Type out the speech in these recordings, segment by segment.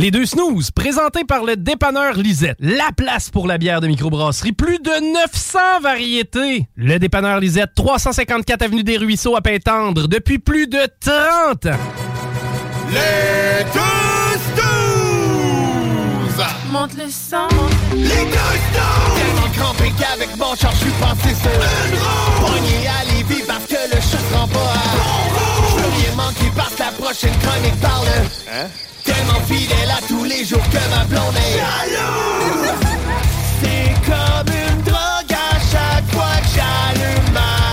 Les deux snooze, présentés par le dépanneur Lisette. La place pour la bière de microbrasserie. Plus de 900 variétés. Le dépanneur Lisette, 354 Avenue des Ruisseaux à Pintendre, depuis plus de 30 ans. Les deux snooze! Monte le sang. Les deux snooze! Tellement crampé qu'avec mon char, je suis passé sur une roue. Pogné à Lévis parce que le chat rend pas à bon rouge. Je veux rien manquer parce que la prochaine chronique parle. Hein? Tellement fidèle à tous les jours que ma blonde est jalouse. C'est comme une drogue à chaque fois que j'allume ma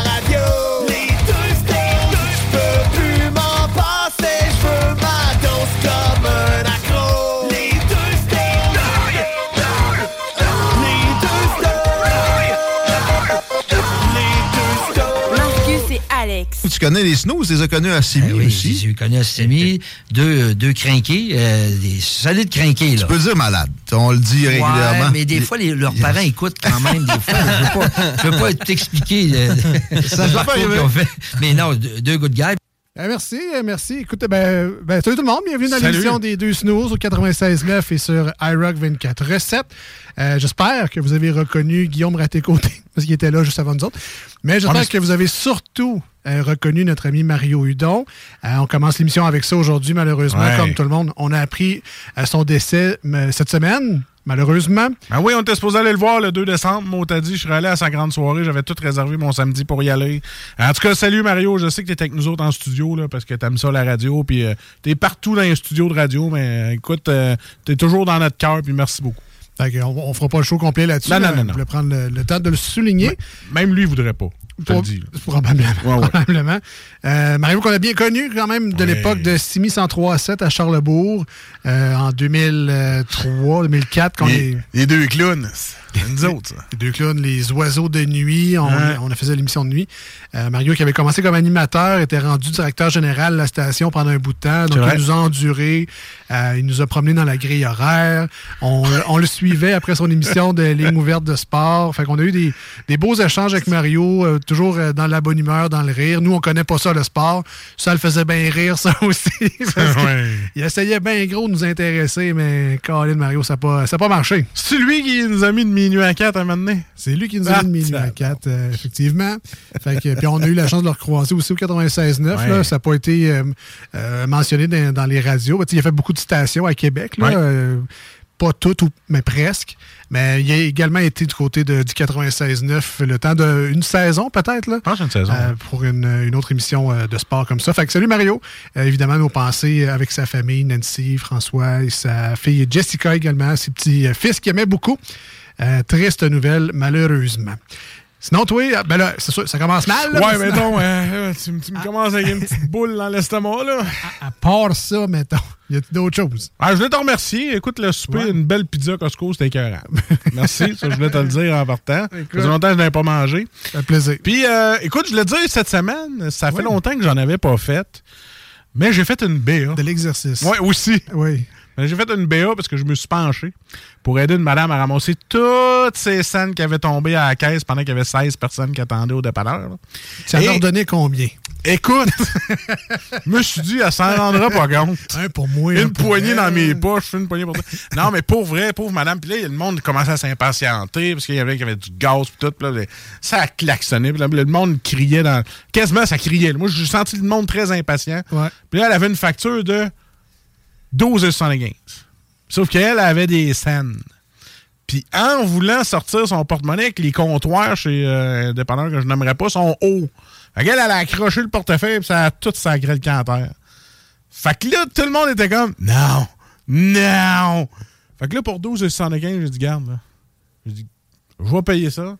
Alex. Tu connais les snooze, tu les as connus à Simi Ben oui, aussi. j'ai connu à Simi, deux, deux crinqués, euh, des solides crinqués, là. Tu peux dire malade. On le dit régulièrement. Mais des fois, les- leurs parents écoutent quand même. Des fois, je veux pas, je veux pas t'expliquer euh, Ça le parcours arriver. qu'ils ont fait. Mais non, deux, good guys. Euh, merci, euh, merci. Écoutez, ben, ben, salut tout le monde. Bienvenue dans l'émission des deux snooze au 96.9 et sur iRock 24 recettes. Euh, j'espère que vous avez reconnu Guillaume Raté-Côté, parce qu'il était là juste avant nous autres. Mais j'espère mais que vous avez surtout euh, reconnu notre ami Mario Hudon. Euh, on commence l'émission avec ça aujourd'hui, malheureusement, Ouais. comme tout le monde. On a appris euh, son décès euh, cette semaine, malheureusement. Ben oui, on était supposé aller le voir le 2 décembre. Moi, t'as dit, je serais allé à sa grande soirée. J'avais tout réservé mon samedi pour y aller. En tout cas, salut Mario. Je sais que t'es avec nous autres en studio, là, parce que t'aimes ça, la radio. Puis euh, t'es partout dans les studios de radio. Mais écoute, euh, t'es toujours dans notre cœur. Puis merci beaucoup. Fait on, on fera pas le show complet là-dessus. Non, non, là. non, Je non. voulais prendre le, le temps de le souligner. Même lui, il voudrait pas. Pour-. Probablement. Ouais, ouais. probablement. Euh, Mario qu'on a bien connu quand même de l'époque de Simi 103.7 à Charlebourg euh, en 2003, 2004. Quand Les- les, les deux clowns. Nous autres, ça. Les deux clowns, les oiseaux de nuit. On, Ouais. on a fait l'émission de nuit. Euh, Mario qui avait commencé comme animateur était rendu directeur général de la station pendant un bout de temps. Donc il nous a enduré. Euh, il nous a promené dans la grille horaire. On, on le suivait après son émission de ligne ouverte de sport. Fait qu'on a eu des, des beaux échanges avec Mario, euh, toujours euh, dans la bonne humeur, dans le rire. Nous, on connaît pas ça, le sport. Ça le faisait bien rire, ça aussi. Ouais. Il essayait bien gros de nous intéresser, mais Colin Mario, ça n'a pas, ça pas marché. C'est lui qui nous a mis de minuit à 4 à un moment donné? C'est lui qui nous a Ah, mis de minuit à 4, euh, effectivement. Fait que, puis on a eu la chance de le recroiser aussi au 96.9. Ouais. Ça n'a pas été euh, euh, mentionné dans, dans les radios. Il a fait beaucoup de stations à Québec. Là, Ouais. pas toutes, ou- mais presque. Mais il a également été du côté de, du 96.9 le temps d'une saison, peut-être. Je pense une saison. Euh, pour une, une autre émission euh, de sport comme ça. Fait que salut Mario. Euh, évidemment, nos pensées avec sa famille, Nancy, François et sa fille Jessica également, ses petits-fils qu'il aimait beaucoup. Euh, triste nouvelle, malheureusement. Sinon, toi, euh, ben là, c'est sûr, ça commence mal. là, ouais, mais sinon- non, euh, tu, me- tu me commences avec une petite boule dans l'estomac, là. À part ça, mettons, y a d'autres choses? Ah, je voulais te remercier. Écoute, le souper, une belle pizza Costco, c'était écœurant. Merci, ça, je voulais te le dire en partant. Ça faisait longtemps que je n'avais pas mangé. Ça fait plaisir. Puis, euh, écoute, je voulais te dire, cette semaine, ça fait longtemps que j'en avais pas fait, mais j'ai fait une BA. De l'exercice. Oui, aussi. Oui. Mais J'ai fait une BA parce que je me suis penché pour aider une madame à ramasser toutes ces scènes qui avaient tombé à la caisse pendant qu'il y avait 16 personnes qui attendaient au dépanneur. Ça Et- leur donnait combien? Écoute, je me suis dit, elle s'en rendra pas compte. Un pour moi. un Une pour poignée elle. dans mes poches, une poignée pour toi. Non, mais pour vrai, pauvre madame. Puis là, le monde commençait à s'impatienter parce qu'il y avait, avait du gaz puis tout. Puis là, ça a klaxonné. Puis là, le monde criait dans... Quasiment, ça criait. Moi, j'ai senti le monde très impatient. Ouais. Puis là, elle avait une facture de 12,75. Sauf qu'elle avait des scènes. Puis en voulant sortir son porte-monnaie, que les comptoirs chez euh, dépanneur que je n'aimerais pas sont hauts. Fait qu'elle, elle a accroché le portefeuille, puis ça a tout sacré le canter. Fait que là, tout le monde était comme Non! Non! Fait que là, pour 12,75, j'ai dit Garde, là. J'ai dit Je vais payer ça.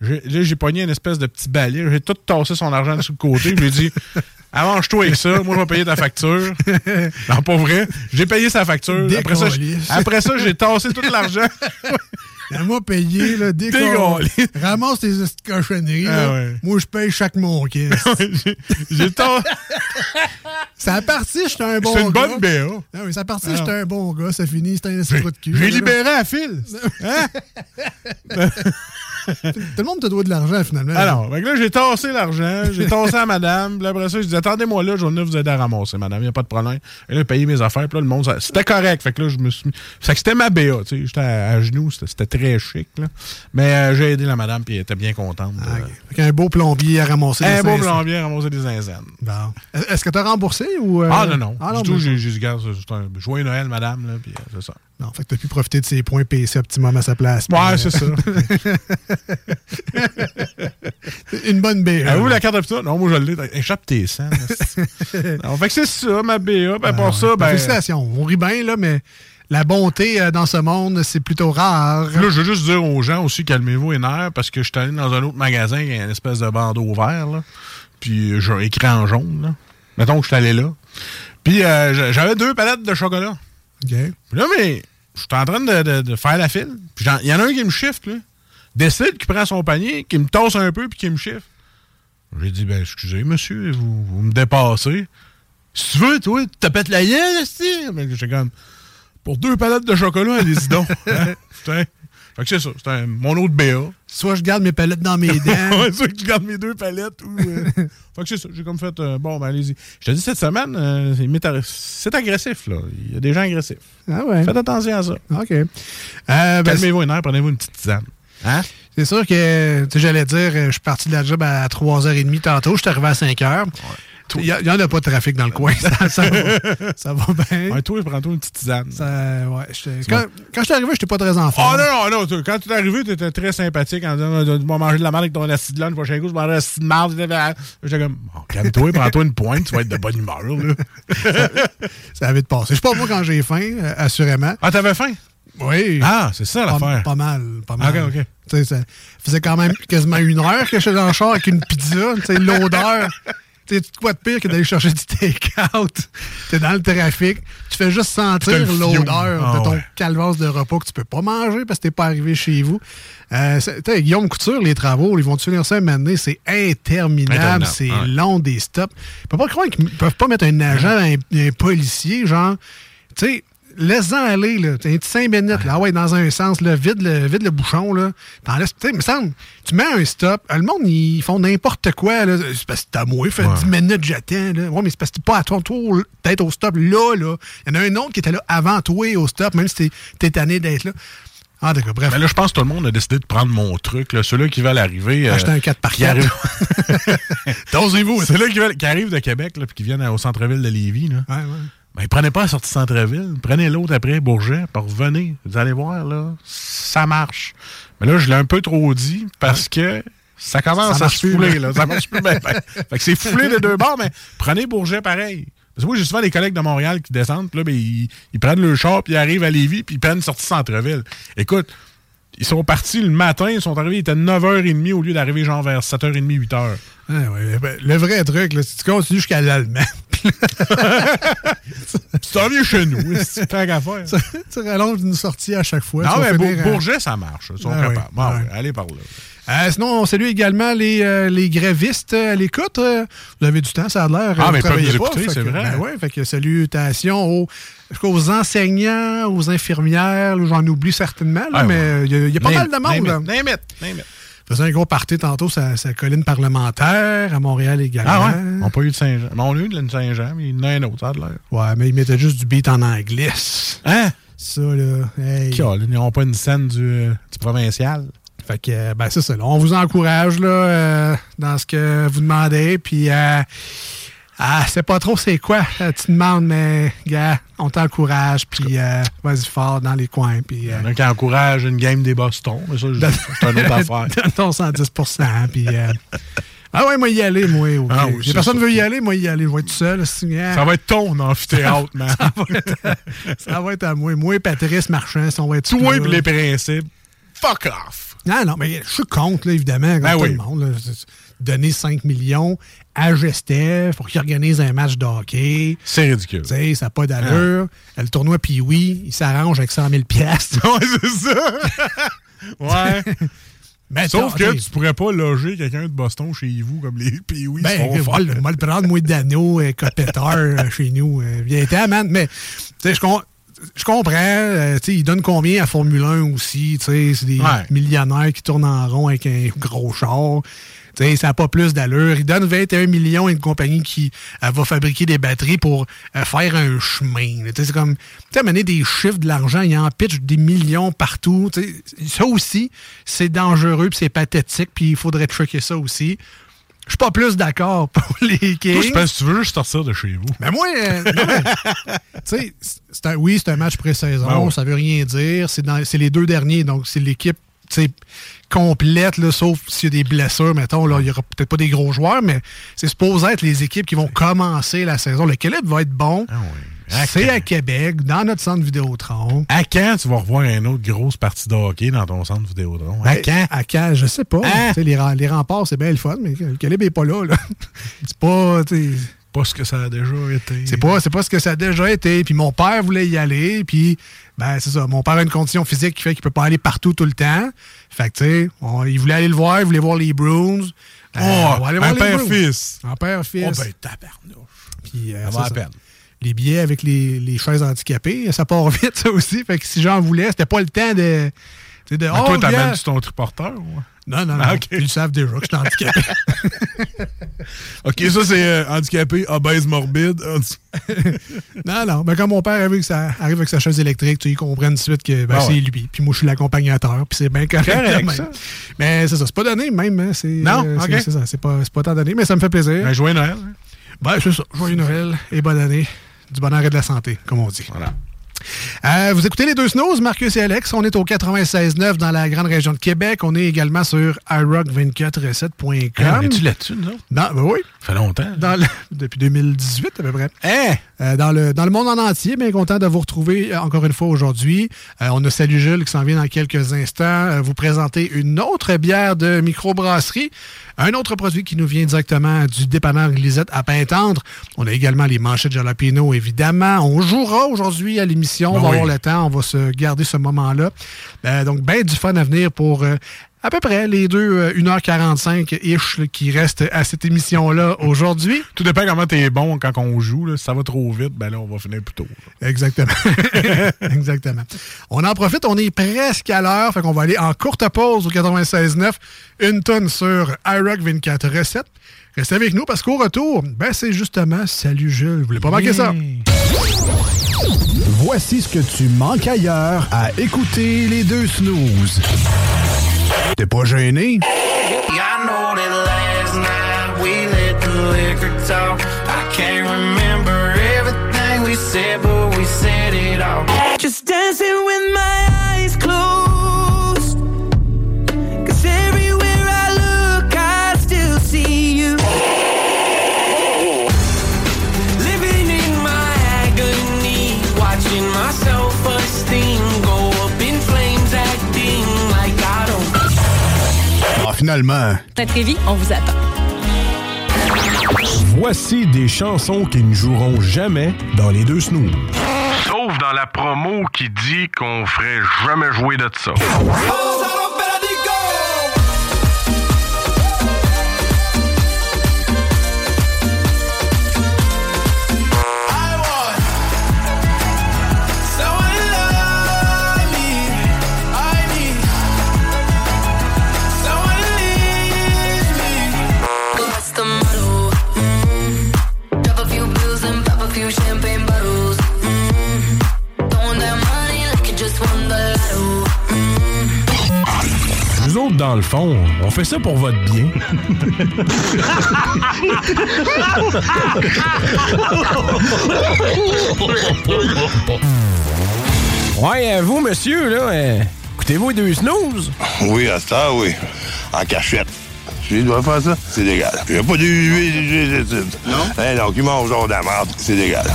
Là, j'ai pogné une espèce de petit balai. J'ai tout tassé son argent sur le côté. J'ai dit Arrange-toi avec ça. Moi, je vais payer ta facture. non, pas vrai. J'ai payé sa facture. Après ça, j'ai- Décalisse. après ça, j'ai tassé tout l'argent. moi payé, là, décollé. Ramasse tes cochonneries. Ah ouais. Moi, je paye chaque mon caisse. J'ai- J'ai tassé. Ça a parti, j'étais un bon C'est une gars. bonne BA. Ah oui, ça a parti, Ah. j'étais un bon gars. Ça finit, c'était un de cul. J'ai libéré à fil. Hein? Tout le monde te doit de l'argent, finalement. Alors, là, j'ai tassé l'argent, j'ai tassé à madame, puis après ça, je dis attendez-moi là, je vais venir vous aider à ramasser, madame, il n'y a pas de problème. Et là, payé mes affaires, puis là, le monde, ça- c'était correct. Fait que là, je me suis mis. Fait que c'était ma BA, tu sais, j'étais à, à genoux, c'était très chic, là. Mais euh, j'ai aidé la madame, puis elle était bien contente. de- Fait qu'un beau plombier à ramasser un des beau 500. plombier à ramasser des zinzaines. Bon. Est-ce que t'as remboursé ou. euh, Ah non, non. Ah du non, tout, ben, j'ai j'ai c'est un joyeux Noël, madame, là, puis euh, c'est ça. Non, fait que t'as pu profiter de ses points PC Optimum à sa place. Ouais, c'est ça. Une bonne BA. Ah, vous, la carte d'habitat? Non, moi, je l'ai. Échappe tes sangs. Non, fait que c'est ça, ma BA. Ben, pour ça, ben. Félicitations. On rit bien, là, mais la bonté euh, dans ce monde, c'est plutôt rare. Là, je veux juste dire aux gens aussi, calmez-vous les nerfs, parce que je suis allé dans un autre magasin qui a une espèce de bandeau vert, là. Puis j'ai un écran jaune, là. Mettons que je suis allé là. Puis euh, j'a- j'avais deux palettes de chocolat. OK. Puis là, mais je suis en train de, de- de faire la file. Puis il y en a un qui me shift, là. Décide, qui prend son panier, qui me tasse un peu, puis qui me shift. J'ai dit, ben, excusez, monsieur, vous, vous me dépassez. Si tu veux, toi, tu te pètes la gueule. Mais j'étais comme, pour deux palettes de chocolat, allez-y donc. Hein? Putain. Fait que c'est ça, c'est un- mon autre BA. Soit je garde mes palettes dans mes dents. ouais, soit que je garde mes deux palettes ou. euh, fait que c'est ça, j'ai comme fait, euh, bon, ben allez-y. Je te dis, cette semaine, euh, c'est méta- c'est agressif, là. Il y a des gens agressifs. Ah ouais. Faites attention à ça. OK. Ben, Calmez-vous les nerfs, prenez-vous une petite tisane. Hein? C'est sûr que, tu sais, j'allais dire, je suis parti de la job à 3h30 tantôt, je suis arrivé à 5h. Il n'y en a pas de trafic dans le coin. Ça, ça va, ça va bien. Ouais, toi, prends-toi une petite tisane. Ça- ouais, quand, quand je suis arrivé, je n'étais pas très en forme. Oh non, non, non. Quand tu es arrivé, tu étais très sympathique en disant euh, Tu vas manger de la merde avec ton acide de lunch, prochain coup, je vais manger de l'acide de merde. J'étais comme oh, Calme-toi, prends-toi une pointe, tu vas être de bonne humeur. Là. Ça avait de passer. Je sais pas moi quand j'ai faim, euh, assurément. Ah, t'avais faim? Oui. Ah, c'est ça Pas, l'affaire. pas mal, pas mal. Ok, ok. Tu sais, ça faisait quand même quasiment une heure que j'étais dans le char avec une pizza. Tu sais, l'odeur. Tu sais, quoi de pire que d'aller chercher du take-out? T'es dans le trafic, tu fais juste sentir l'odeur Ah de ton ouais. calvasse de repas que tu peux pas manger parce que t'es pas arrivé chez vous. Euh, Guillaume Couture, les travaux, ils vont finir ça un moment donné, c'est interminable, Interminable, c'est ouais. long des stops. Je peux pas croire qu'ils peuvent pas mettre un agent, un, un policier, genre, tu sais, laisse-en aller, là. T'as un petit 5 minutes, là. Ah ouais, dans un sens, là, vide le, vide le bouchon, là. T'en laisses, tu sais, me semble, tu mets un stop, euh, le monde, ils font n'importe quoi, là. C'est parce que t'as moi, fait 10 minutes, j'attends, là. Ouais, mais c'est parce que t'es pas à ton tour d'être au stop là, là. Il y en a un autre qui était là avant toi au stop, même si t'es- t'es tanné d'être là. Ah, d'accord, bref. Mais là, je pense que tout le monde a décidé de prendre mon truc. là. Ceux-là qui veulent arriver. Acheter un 4 par qui 4. arrivent- Dosez-vous. Ceux-là qui, veulent- qui arrivent de Québec là, puis qui viennent au centre-ville de Lévis. Là. Ouais, ouais. Ben, prenez pas la sortie centre-ville, prenez l'autre après, Bourget, puis revenez. Vous allez voir, là, ça marche. Mais là, je l'ai un peu trop dit parce que ça commence Ça à se fouler, là. Ça marche plus bien. bien. Fait que c'est foulé de deux bords, mais prenez Bourget pareil. Parce que moi, j'ai souvent des collègues de Montréal qui descendent, puis là, ben, ils, ils prennent le char, puis ils arrivent à Lévis, puis ils prennent une sortie centre-ville. Écoute, ils sont partis le matin, ils sont arrivés, il était 9h30 au lieu d'arriver genre vers 7h30, 8h. Ouais, ouais, ben, le vrai truc, là, si tu continues jusqu'à l'Allemagne, Tu t'en viens chez nous, c'est tant qu'à faire. tu, tu rallonges une sortie à chaque fois. Non, mais finir Bourget, ça marche. Ils sont Ah oui, capables. Bon, ouais. ouais, allez par là. Euh, sinon, on salue également les, euh, les grévistes à l'écoute. Euh, vous avez du temps, ça a l'air. Ah, mais pas, écouter, fait c'est vrai. Ben ouais, fait que salutations aux, aux enseignants, aux infirmières. J'en oublie certainement, là, Ah, mais ouais. il y, a- il y a pas Name- mal de monde. name it, Name it, name it. faisait un gros party tantôt, sa, sa colline parlementaire, à Montréal également. Ah ouais? On n'a pas eu de Saint-Jean. Mais on a eu de Saint-Jean, mais il y en a un autre, ça a de l'air. Ouais, mais ils mettaient juste du beat en anglais. Hein? Ça, là. Hey. Ils n'auront pas une scène du, euh, du provincial. Fait que, euh, ben, c'est ça. là. On vous encourage, là, euh, dans ce que vous demandez. Puis, euh, ah, c'est pas trop c'est quoi, euh, tu demandes, mais, gars, on t'encourage. Puis, euh, vas-y fort dans les coins. Puis, Il y en a qui encouragent une game des Boston. Mais ça, c'est une autre affaire. Donne ton 110 Puis, euh, ah ouais, moi y aller, moi. Ah oui, Si personne ça. veut y aller, moi y aller. Je vais être tout seul. ah. Ça va être ton amphithéâtre, man. ça, va être, ça va être à moi. Moi et Patrice Marchand, si on va être Toi les principes. Fuck off. Non, non, mais je suis contre, là, évidemment, comme Ben tout oui. le monde. là. Donner 5 millions à pour qu'il organise un match de hockey. C'est ridicule. Tu sais, ça n'a pas d'allure. Le tournoi Pee-Wee, il s'arrange avec 100 000 piastres. ouais, c'est ça. ouais. Mais Sauf que ok. tu pourrais pas loger quelqu'un de Boston chez vous comme les oui Ben, le- moi, le prendre, moi, Dano, euh, Copeteur, euh, chez nous. Euh, Viens-t'en, man. Mais, tu sais, je com- je comprends. euh, tu sais, ils donnent combien à Formule 1 aussi? Tu sais, c'est des Ouais. millionnaires qui tournent en rond avec un gros char. Tu sais, ça n'a pas plus d'allure. Ils donnent 21 millions à une compagnie qui va fabriquer des batteries pour euh, faire un chemin. c'est comme, tu sais, des chiffres de l'argent, ils en pitchent des millions partout. Tu sais, ça aussi, c'est dangereux, puis c'est pathétique, puis il faudrait checker ça aussi. Je suis pas plus d'accord pour les Kings. Toi, je pense que tu veux juste sortir de chez vous. Mais moi, euh, mais, tu sais, c'est un- oui, c'est un match pré-saison, Ben ouais. ça veut rien dire. C'est les deux derniers, donc c'est l'équipe complète, là, sauf s'il y a des blessures, mettons, là, il y aura peut-être pas des gros joueurs, mais c'est supposé être les équipes qui vont commencer la saison. Le calibre va être bon. À c'est à Québec, dans notre centre Vidéotron. À quand tu vas revoir une autre grosse partie de hockey dans ton centre Vidéotron? À quand? À quand? Je sais pas. Hein? Les, les remparts, c'est bien le fun, mais le calibre n'est pas là. là. c'est pas. Pas ce que ça a déjà été. C'est pas, c'est pas ce que ça a déjà été. Puis mon père voulait y aller. Puis, ben, c'est ça. Mon père a une condition physique qui fait qu'il peut pas aller partout tout le temps. Fait que, tu sais, il voulait aller le voir, il voulait voir les Bruins. Euh, Oh, on va aller un voir Bruins. père-fils. Un père-fils. Oh, ben, tabarnouche. Puis, euh, Ça va à ça. peine. Les billets avec les, les chaises handicapées, ça part vite, ça aussi. Fait que si j'en voulais, c'était pas le temps de. tu sais, de Mais oh, toi, t'amènes-tu ton triporteur? ou? Non, non, non. Ah, ok. Ils le savent déjà que je suis handicapé. OK, ça, c'est euh, handicapé, obèse, morbide. non, non. Mais quand mon père arrive avec sa, arrive avec sa chaise électrique, tu ils comprennent tout de suite que ben, Ah c'est lui. Puis moi, je suis l'accompagnateur. Puis c'est bien correct. Correct, ça. Mais c'est ça. C'est pas donné, même. hein, Non? euh, c'est, ça. C'est pas, c'est pas tant donné, mais ça me fait plaisir. Ben, joyeux Noël. hein. Ben, c'est ça. Joyeux Noël et bonne année. Du bonheur et de la santé, comme on dit. Voilà. Euh, vous écoutez les deux snows, Marcus et Alex. On est au 96.9 dans la grande région de Québec. On est également sur iRock247.com. Hey, on est-tu là-dessus, nous? Non, ben oui. Ça fait longtemps. Dans le- depuis 2018 à peu près. Hein? Euh, dans, le, dans le monde en entier, bien content de vous retrouver euh, encore une fois aujourd'hui. Euh, on a Salut Jules qui s'en vient dans quelques instants vous présenter une autre bière de microbrasserie, un autre produit qui nous vient directement du dépanneur Lisette à Pintendre. On a également les manchettes jalapeno, évidemment. On jouera aujourd'hui à l'émission, on Ben va oui. avoir le temps, on va se garder ce moment-là. Euh, donc, bien du fun à venir pour... euh, à peu près les deux euh, 1h45-ish là, qui restent à cette émission-là aujourd'hui. Tout dépend comment t'es bon quand on joue. là. Si ça va trop vite, ben là, on va finir plus tôt. là. Exactement. Exactement. On en profite, on est presque à l'heure, fait qu'on va aller en courte pause au 96.9, une tonne sur iRock 24 recettes. Restez avec nous parce qu'au retour, ben c'est justement Salut Jules. Vous voulez pas manquer ça? Voici ce que tu manques ailleurs à écouter les deux snooze. T'es pas gêné? I know that last finalement. À Trévis, on vous attend. Voici des chansons qui ne joueront jamais dans les deux snooze. Sauf dans la promo qui dit qu'on ferait jamais jouer de ça. Autres, dans le fond, on fait ça pour votre bien. Ouais, euh, vous, monsieur, là, euh, écoutez-vous les deux snooze? Oui, à ça, oui. En cachette. Je dois faire ça, c'est légal. Il n'y a pas d'huile, Non? Eh non, qui mange genre de la c'est légal.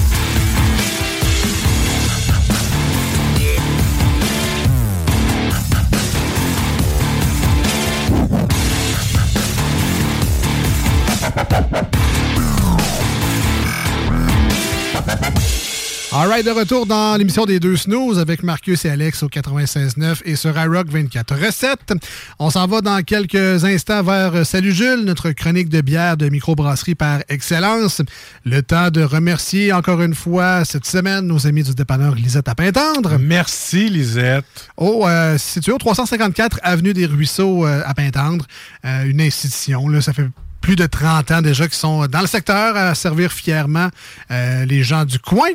All right, de retour dans l'émission des deux snooze avec Marcus et Alex au 96.9 et sur iRock 24 recettes. On s'en va dans quelques instants vers Salut Jules, notre chronique de bière de microbrasserie par excellence. Le temps de remercier encore une fois cette semaine nos amis du dépanneur Lisette à Pintendre. Merci Lisette. Oh, euh, situé au 354 Avenue des Ruisseaux euh, à Pintendre. Euh, une institution, là, ça fait plus de 30 ans déjà qui sont dans le secteur à servir fièrement euh, les gens du coin.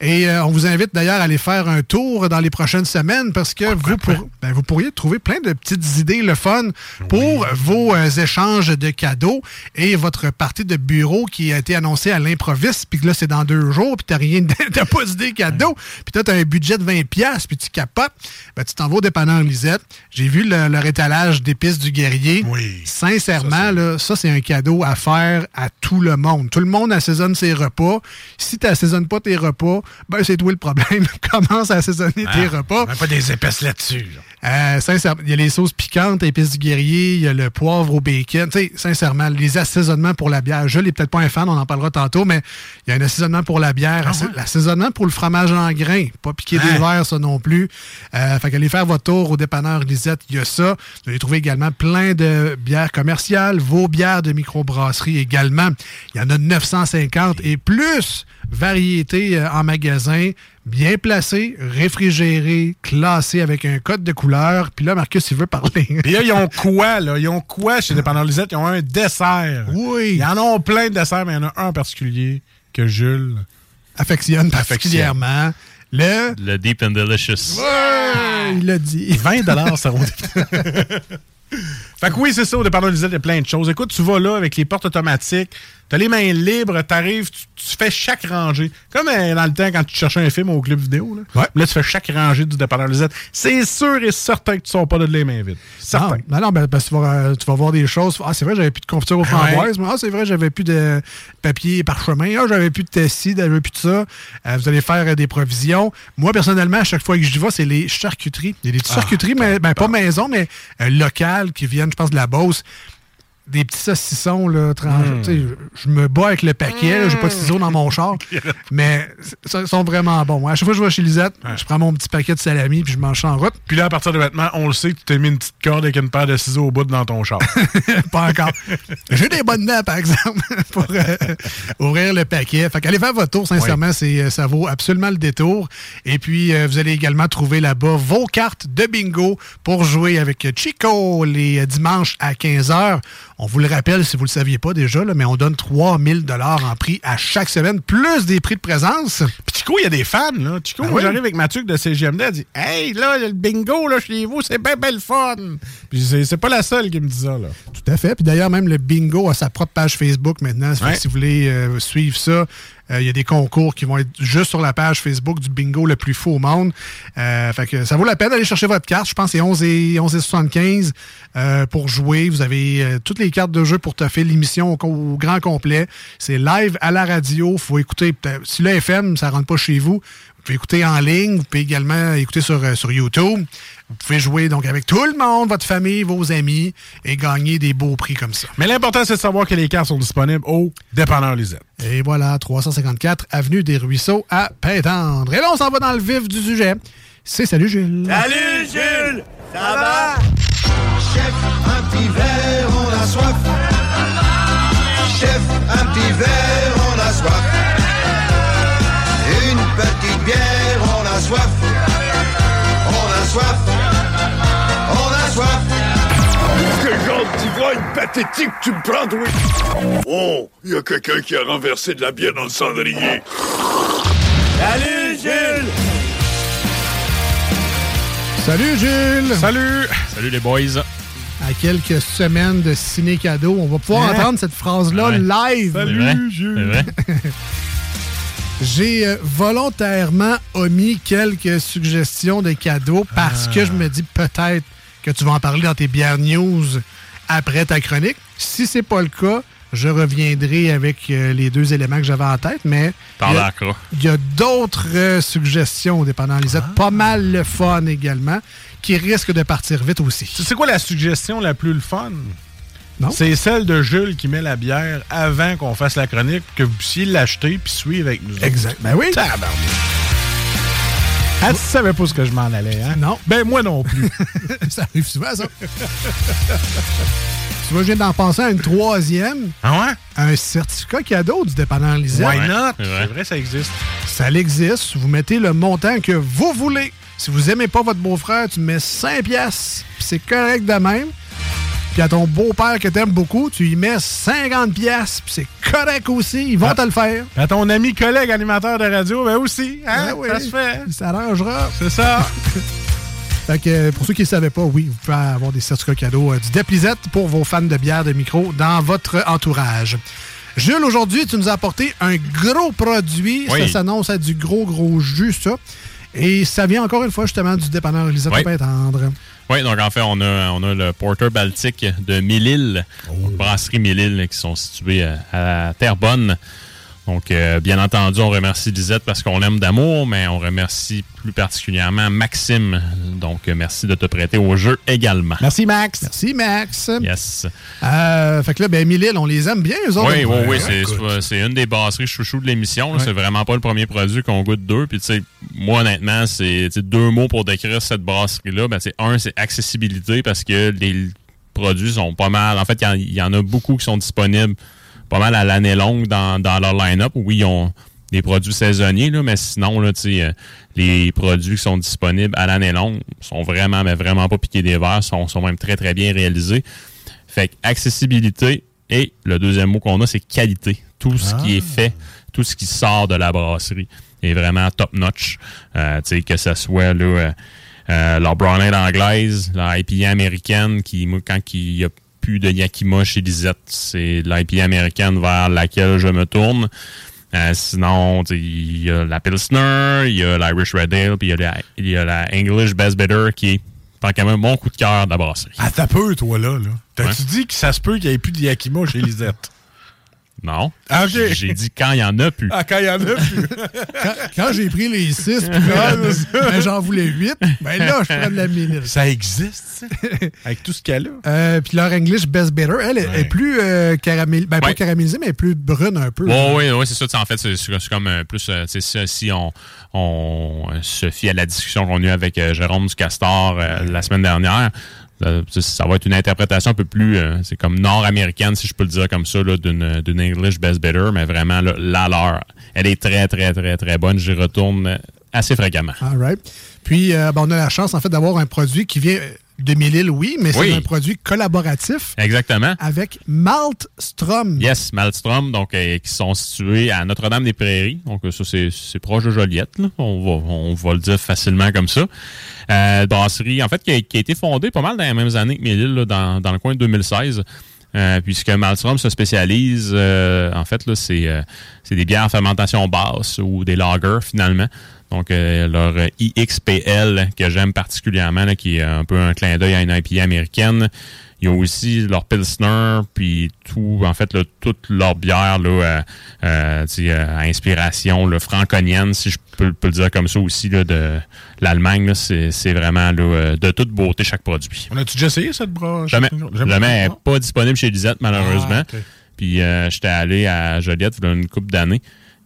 Et euh, on vous invite d'ailleurs à aller faire un tour dans les prochaines semaines parce que vous, pour- ben, vous pourriez trouver plein de petites idées le fun pour vos euh, échanges de cadeaux et votre partie de bureau qui a été annoncée à l'improviste. Puis que là c'est dans deux jours puis t'as rien t'as pas d'idée cadeau. Puis toi t'as un budget de 20 pièces puis tu capotes. Ben, tu t'en vas au dépanneur Lisette. J'ai vu le- leur étalage d'épices du guerrier. Sincèrement là ça c'est un cadeau à faire à tout le monde tout le monde assaisonne ses repas si tu assaisonnes pas tes repas ben c'est toi le problème commence à assaisonner tes Ah, repas Pas des épaisses là-dessus. là. Euh, sincèrement, il y a les sauces piquantes, épices du guerrier, il y a le poivre au bacon. Tu sais, sincèrement, les assaisonnements pour la bière. Je n'ai peut-être pas un fan, on en parlera tantôt, mais il y a un assaisonnement pour la bière, assa- l'assaisonnement pour le fromage en grains. Pas piquer des Ouais. verres, ça non plus. Euh, fait qu'allez faire votre tour au dépanneur Lisette, il y a ça. Vous allez trouver également plein de bières commerciales, vos bières de microbrasserie également. Il y en a 950 et plus variétés euh, en magasin, bien placées, réfrigérées, classées avec un code de couleur. Puis là, Marcus, il veut parler. Puis là, ils ont quoi, là? Ils ont quoi chez Dépendant Lisette? Ils ont un dessert. Oui. Ils en ont plein de desserts, mais il y en a un en particulier que Jules affectionne particulièrement. Le... Le Deep and Delicious. Ouais, il l'a dit. 20 ça roule. Fait que oui, c'est ça, au dépendant Lisette, il y a plein de choses. Écoute, tu vas là avec les portes automatiques, t'as les mains libres, t'arrives, tu, tu fais chaque rangée. Comme euh, dans le temps quand tu cherchais un film au club vidéo. Là, Là, tu fais chaque rangée du dépendant Lisette. C'est sûr et certain que tu sors pas de les mains vides. Certain. Non, non, non, ben, parce que tu vas, euh, tu vas voir des choses. Ah, c'est vrai, j'avais plus de confiture aux framboises. mais Ah, c'est vrai, j'avais plus de papier parchemin. Ah, j'avais plus de tessie, j'avais plus de ça. Euh, vous allez faire des provisions. Moi, personnellement, à chaque fois que je vais, c'est les charcuteries. Il y a des petites Ah, charcuteries, mais ben, pas maison, mais locales qui viennent, je pense, de la Beauce. Des petits saucissons, là. Mm. Sais, Je me bats avec le paquet, j'ai pas de ciseaux dans mon char, mais ils sont vraiment bons. À chaque fois que je vais chez Lisette, je prends mon petit paquet de salami puis je mange ça en route. Puis là, à partir de maintenant, on le sait que tu t'es mis une petite corde avec une paire de ciseaux au bout dans ton char. pas encore. J'ai des bonnes dents, par exemple, pour euh, ouvrir le paquet. Fait qu'allez faire votre tour, sincèrement, c'est, euh, ça vaut absolument le détour. Et puis, euh, vous allez également trouver là-bas vos cartes de bingo pour jouer avec Chico les dimanches à 15h. On vous le rappelle, si vous ne le saviez pas déjà, là, mais on donne 3000 dollars en prix à chaque semaine, plus des prix de présence. Puis Chico, il y a des fans, là. Chico, moi, oui? j'arrive avec Mathieu de CGMD, elle dit Hey, là, le bingo, là, chez vous, c'est bien, belle fun. Puis c'est c'est pas la seule qui me dit ça, là. Tout à fait. Puis d'ailleurs, même le bingo a sa propre page Facebook maintenant. Ouais. si vous voulez euh, suivre ça, euh, il y a des concours qui vont être juste sur la page Facebook du bingo le plus fou au monde. Euh, fait ça vaut la peine d'aller chercher votre carte. Je pense que c'est 11 et, 11 et 75 euh, pour jouer. Vous avez toutes les cartes de jeu pour te faire l'émission au, grand complet. C'est live à la radio. faut écouter. Si le FM, ça rentre pas chez vous, vous pouvez écouter en ligne. Vous pouvez également écouter sur, euh, sur YouTube. Vous pouvez jouer donc avec tout le monde, votre famille, vos amis, et gagner des beaux prix comme ça. Mais l'important, c'est de savoir que les cartes sont disponibles au Dépanneur Lisette. Et voilà, 354 Avenue des Ruisseaux à Pintendre. Et là, on s'en va dans le vif du sujet. C'est Salut Jules. Salut Jules, ça va? Chef, un petit verre, on a soif. Chef, un petit verre, on a soif. pathétique tu me prends, oui. Oh, il y a quelqu'un qui a renversé de la bière dans le cendrier. Salut, Jules. Salut, Jules. Salut! Salut, les boys! à quelques semaines de ciné cadeau. On va pouvoir hein? entendre cette phrase-là live. Salut, Jules. J'ai euh, volontairement omis quelques suggestions de cadeaux parce ah. que je me dis peut-être que tu vas en parler dans tes bières news après ta chronique. Si c'est pas le cas, je reviendrai avec euh, les deux éléments que j'avais en tête, mais il y a- d'autres euh, suggestions dépendant Lisette, Ah. pas mal le fun également, qui risquent de partir vite aussi. C'est quoi la suggestion la plus le fun? C'est celle de Jules qui met la bière avant qu'on fasse la chronique pour que vous puissiez l'acheter puis suivre avec nous. Exact. Ben oui. Tabarnak. Ah, tu savais pas ce que je m'en allais, hein? Non. Ben, moi non plus. ça arrive souvent, ça. tu vois, je viens d'en penser à une troisième. Ah ouais? Un certificat cadeau du dépanneur Lisette. Why not? C'est vrai, ça existe. Ça existe. Vous mettez le montant que vous voulez. Si vous aimez pas votre beau-frère, tu mets 5 piastres. puis c'est correct de même. Puis à ton beau-père que t'aimes beaucoup, tu y mets 50 piastres. puis c'est correct aussi. Ils vont Ah. te le faire. À ton ami collègue animateur de radio, ben aussi, hein? Oui. Ça se fait. Ça arrangera. C'est ça. Fait que pour ceux qui ne savaient pas, oui, vous pouvez avoir des certificats cadeaux euh, du Déplisette pour vos fans de bière de micro dans votre entourage. Jules, aujourd'hui, tu nous as apporté un gros produit. Oui. Ça s'annonce à du gros, gros jus, ça. Et ça vient encore une fois justement du dépanneur Oui. oui. Oui, donc en fait, on a, on a le Porter Baltique de Mille-Îles, brasserie Mille-Îles, qui sont situées à, à Terrebonne. Donc, euh, bien entendu, on remercie Lisette parce qu'on l'aime d'amour, mais on remercie plus particulièrement Maxime. Donc, euh, merci de te prêter au jeu également. Merci, Max. Merci, Max. Yes. Euh, fait que là, ben, Mille-Îles, on les aime bien, eux autres. Oui, oui, oui, Ouais, c'est- une des brasseries chouchou de l'émission. Ouais. C'est vraiment pas le premier produit qu'on goûte d'eux. Puis, tu sais, moi, honnêtement, c'est deux mots pour décrire cette brasserie-là. Ben, c'est un, c'est accessibilité parce que les produits sont pas mal. En fait, il y en- il y, en a beaucoup qui sont disponibles pas mal à l'année longue dans, dans leur line-up. Oui, ils ont des produits saisonniers, là, mais sinon, là, euh, les produits qui sont disponibles à l'année longue sont vraiment, mais vraiment pas piqués des verres, sont, sont même très, très bien réalisés. Fait que accessibilité et le deuxième mot qu'on a, c'est qualité. Tout ce qui est fait, tout ce qui sort de la brasserie est vraiment top-notch. Euh, que ce soit là, euh, euh, leur brown anglaise, leur IPA américaine, qui, quand il y a plus de Yakima chez Lisette, c'est l'IPA américaine vers laquelle je me tourne. Euh, sinon, il y a la Pilsner, il y a l'Irish Red Ale, puis il y, a la- il y a la English Best Bitter qui est qu'à même mon coup de cœur de la brasserie. Ah, t'as peu, toi, là. là. T'as-tu Ouais. dit que ça se peut qu'il n'y ait plus de Yakima chez Lisette? Non. Ah. J'ai- dit quand il y en a plus. Ah, quand il y en a plus. Quand, quand j'ai pris les 6 puis là, ben, j'en voulais 8, ben là, je prends de la Mille-Îles. Ça existe, ça? Avec tout ce qu'elle a. Euh, puis leur English Best Bitter, elle est- est plus euh, caramél- ben, pas Ouais. caramélisée, mais plus brune un peu. Oui, oui, oui, c'est ça. En fait, c'est comme euh, plus. euh, si on, on se fie à la discussion qu'on a eue avec euh, Jérôme du Castor euh, la semaine dernière, ça- ça va être une interprétation un peu plus. euh, c'est comme nord-américaine, si je peux le dire comme ça, là, d'une English Best Bitter, mais vraiment, là, la leur. Elle est très, très, très, très bonne. J'y retourne euh, assez fréquemment. Puis, euh, ben, on a la chance, en fait, d'avoir un produit qui vient de Mille-Îles, oui, mais c'est un produit collaboratif Exactement. avec Maltstrom. Yes, Malmstrom, donc euh, qui sont situés à Notre-Dame-des-Prairies. Donc euh, ça, c'est proche de Joliette. là. On, va, on va le dire facilement comme ça. Euh, brasserie, en fait, qui a, qui a été fondée pas mal dans les mêmes années que là, dans, dans le coin de 2016. Euh, puisque Malmstrom se spécialise, en fait, là, c'est c'est des bières à fermentation basse ou des lagers, finalement. Donc, euh, leur IXPL, que j'aime particulièrement, là, qui est un peu un clin d'œil à une IPA américaine. Ils ont aussi leur Pilsner, puis tout, en fait, là, toute leur bière là, euh, euh, à inspiration là, franconienne, si je peux, peux le dire comme ça aussi, là, de l'Allemagne. C'est vraiment là, de toute beauté chaque produit. On a-tu déjà essayé cette broche? Jamais. Jamais, elle n'est pas disponible chez Lisette, malheureusement. Ah. Puis j'étais allé à Joliette il y a une couple d'années.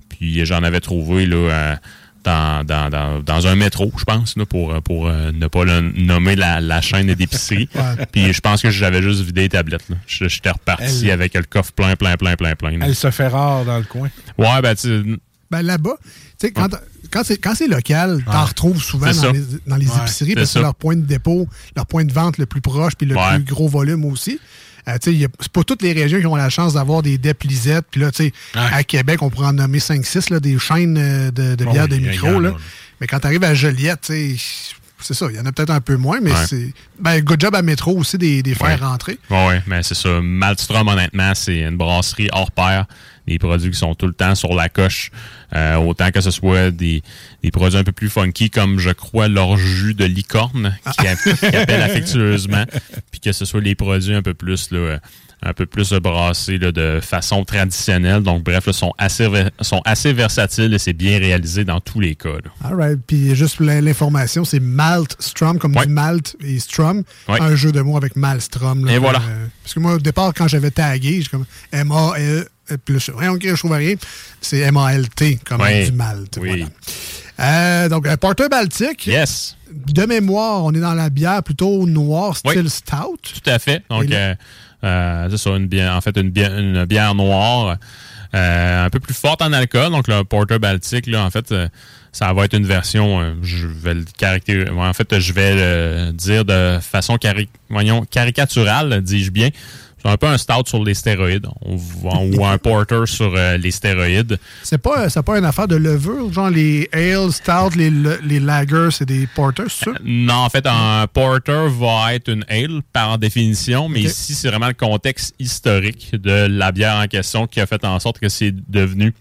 Puis j'en avais trouvé là, dans, dans, dans, dans un métro, je pense, là, pour, pour euh, ne pas le nommer la, la chaîne d'épicerie. Ouais. Puis je pense que j'avais juste vidé les tablettes. J'étais reparti Elle- avec le coffre plein, plein, plein, plein, plein. là. Elle se fait rare dans le coin. Ouais, ben tu Ben, là-bas, tu sais, quand, quand c'est quand c'est local, t'en Ouais. retrouves souvent dans les, dans les épiceries parce que c'est leur point de dépôt, leur point de vente le plus proche puis le Ouais. plus gros volume aussi. Euh, c'est pas toutes les régions qui ont la chance d'avoir des DEP Lisette. Puis là, tu sais, à Québec, on pourrait en nommer 5-6, là, des chaînes euh, de, de Oh bières oui, de micro. Là. là. Mais quand tu arrives à Joliette, tu sais, c'est ça. Il y en a peut-être un peu moins, mais Ouais. c'est. Ben, good job à Métro aussi des, des faire Ouais. rentrer. Oui, ouais, mais c'est ça. Maltstrom, honnêtement, c'est une brasserie hors pair. Des produits qui sont tout le temps sur la coche. Euh, autant que ce soit des, des produits un peu plus funky, comme je crois leur jus de licorne, qui, a- qui appelle affectueusement. Puis que ce soit les produits un peu plus là, un peu plus brassés là, de façon traditionnelle. Donc, bref, là, sont, assez, sont assez versatiles et c'est bien réalisé dans tous les cas. là. All right. Puis juste pour l'information, c'est Malt Strum, comme du Malt et Strum. Un jeu de mots avec Malstrom. là. Et voilà. Euh, parce que moi, au départ, quand j'avais tagué, j'ai comme M-A-L. Euh, Puis là, je rien, ok, je trouve rien. C'est M-A-L-T, comme du Malt. Oui. Voilà. Euh, donc, un Porter Baltique. Yes. De mémoire, on est dans la bière plutôt noire, style stout. Tout à fait. Donc, là- euh, euh, c'est ça, une bière, en fait, une bière, une bière noire, euh, un peu plus forte en alcool. Donc, le Porter Baltic, là, en fait, euh, ça va être une version, euh, je vais le caractériser, en fait, je vais le dire de façon cari- voyons, caricaturale, dis-je bien. C'est un peu un stout sur les stéroïdes, On ou un porter sur euh, les stéroïdes. C'est pas, c'est pas une affaire de levure, genre les ale, stout, les, les lagers, c'est des porters, c'est ça? Non, en fait, un porter va être une ale par définition, mais ici, c'est vraiment le contexte historique de la bière en question qui a fait en sorte que c'est devenu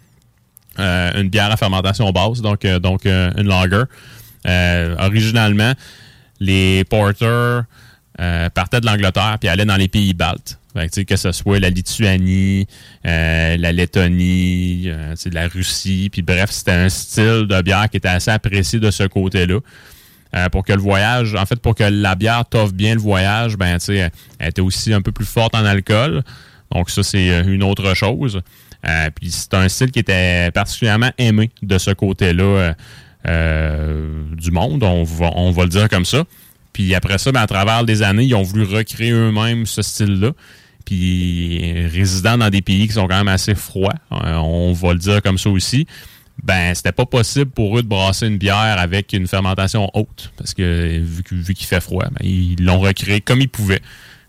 euh, une bière à fermentation basse, donc, euh, donc euh, une lager. Euh, originalement, les porters euh, partaient de l'Angleterre puis allaient dans les pays baltes. Que, ce soit la Lituanie, euh, la Lettonie, euh, la Russie, puis bref, c'était un style de bière qui était assez apprécié de ce côté-là. Euh, pour que le voyage, en fait, pour que la bière t'offre bien le voyage, ben, elle était aussi un peu plus forte en alcool. Donc, ça, c'est une autre chose. Puis, c'est un style qui était particulièrement aimé de ce côté-là du monde, on va, on va le dire comme ça. Puis après ça, ben, à travers les années, ils ont voulu recréer eux-mêmes ce style-là. Puis résidant dans des pays qui sont quand même assez froids, euh, on va le dire comme ça aussi, ben c'était pas possible pour eux de brasser une bière avec une fermentation haute. Parce que vu, vu qu'il fait froid, ben, ils l'ont recréé comme ils pouvaient.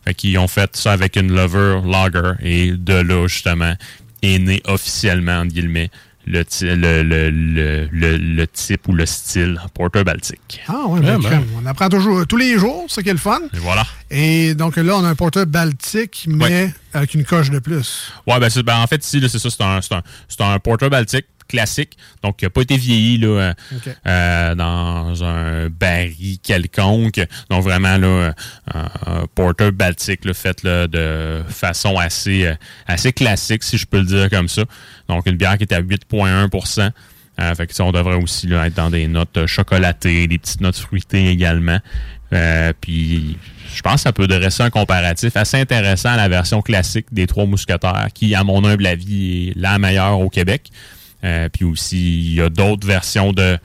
Fait qu'ils ont fait ça avec une lover lager. Et de là, justement, est né officiellement, entre guillemets, le, le, le, le, le- le type ou le style Porter Baltique. Ah ouais, ben, crème. on apprend toujours tous les jours, c'est qui est le fun. Et voilà. Et donc là, on a un porteur baltique, mais avec une coche de plus. Ouais, ben, c'est- ben, en fait, ici, c'est ça, c'est un, c'est un, c'est un Porter Baltic classique, donc qui n'a pas été vieilli là, euh, euh, dans un baril quelconque. Donc vraiment là, un, un Porter Baltic là, fait là, de façon assez, euh, assez classique, si je peux le dire comme ça. Donc une bière qui est à 8,1 euh, fait que, on devrait aussi là, être dans des notes euh, chocolatées, des petites notes fruitées également. Euh, puis je pense que ça peut dresser un comparatif assez intéressant à la version classique des Trois Mousquetaires, qui, à mon humble avis, est la meilleure au Québec. Euh, puis aussi, il y a d'autres versions de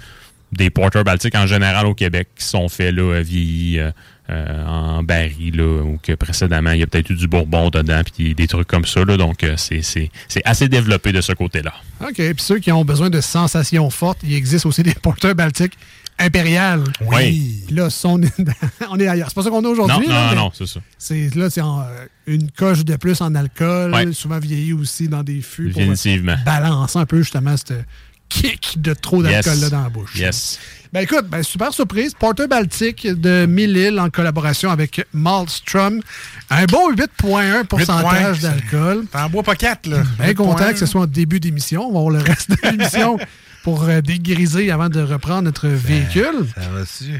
des porters baltiques en général au Québec qui sont faits là, vieillis euh, euh, en baril, ou que précédemment, il y a peut-être eu du bourbon dedans, puis des trucs comme ça. Là, donc, euh, c'est assez développé de ce côté-là. OK. Puis ceux qui ont besoin de sensations fortes, il existe aussi des porteurs baltiques impériales. Oui. Là, on est, on est ailleurs. C'est pas ça qu'on a aujourd'hui. Non, là, non, non, c'est ça. C'est là, c'est en, euh, une coche de plus en alcool, Ouais. souvent vieilli aussi dans des fûts. pour, Définitivement. balancer un peu justement ce kick de trop d'alcool Yes. là dans la bouche. Yes. Ben écoute, ben, super surprise. Porter Baltique de Mille-Îles en collaboration avec Maltstrom. Un bon 8,1 pourcentage 8,1, d'alcool. T'en bois pas 4, là. Bien content 8,1. que ce soit en début d'émission. On va voir le reste de l'émission pour euh, dégriser avant de reprendre notre véhicule. Ça va dessus.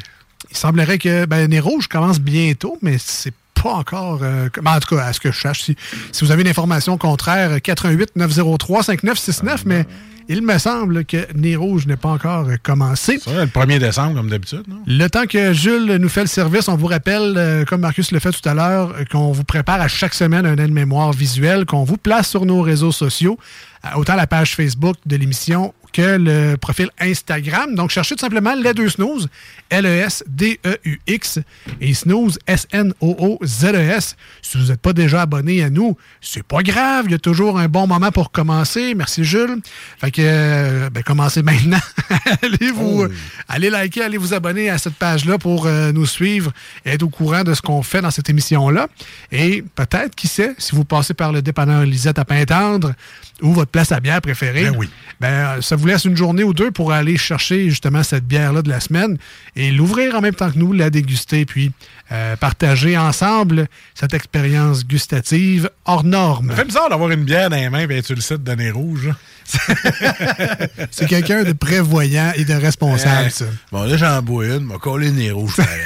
Il semblerait que ben, Nez Rouge commence bientôt, mais c'est pas encore. euh, en tout cas, à ce que je sache, si, si vous avez une information contraire, 88 903 5969, mais il me semble que Nez Rouge n'est pas encore euh, commencé. C'est le 1er décembre, comme d'habitude? Le temps que Jules nous fait le service, on vous rappelle, euh, comme Marcus le fait tout à l'heure, qu'on vous prépare à chaque semaine un aide-mémoire visuel qu'on vous place sur nos réseaux sociaux, euh, autant la page Facebook de l'émission que le profil Instagram. Donc, cherchez tout simplement les deux snooze, L-E-S-D-E-U-X, et snooze, S-N-O-O-Z-E-S. Si vous n'êtes pas déjà abonné à nous, c'est pas grave, il y a toujours un bon moment pour commencer. Merci, Jules. Fait que, euh, ben, commencez maintenant. allez vous, allez liker, allez vous abonner à cette page-là pour euh, nous suivre et être au courant de ce qu'on fait dans cette émission-là. Et peut-être, qui sait, si vous passez par le dépanneur Lisette à Pintendre ou votre place à bière préférée, Ben oui. ben, ça vous laisse une journée ou deux pour aller chercher justement cette bière-là de la semaine et l'ouvrir en même temps que nous, la déguster, puis euh, partager ensemble cette expérience gustative hors norme. Ça fait bizarre d'avoir une bière dans les mains et sur le site de Nez Rouge. là. C'est quelqu'un de prévoyant et de responsable, ça. Bon, là, j'en bois une, m'a collé le nez rouge pareil.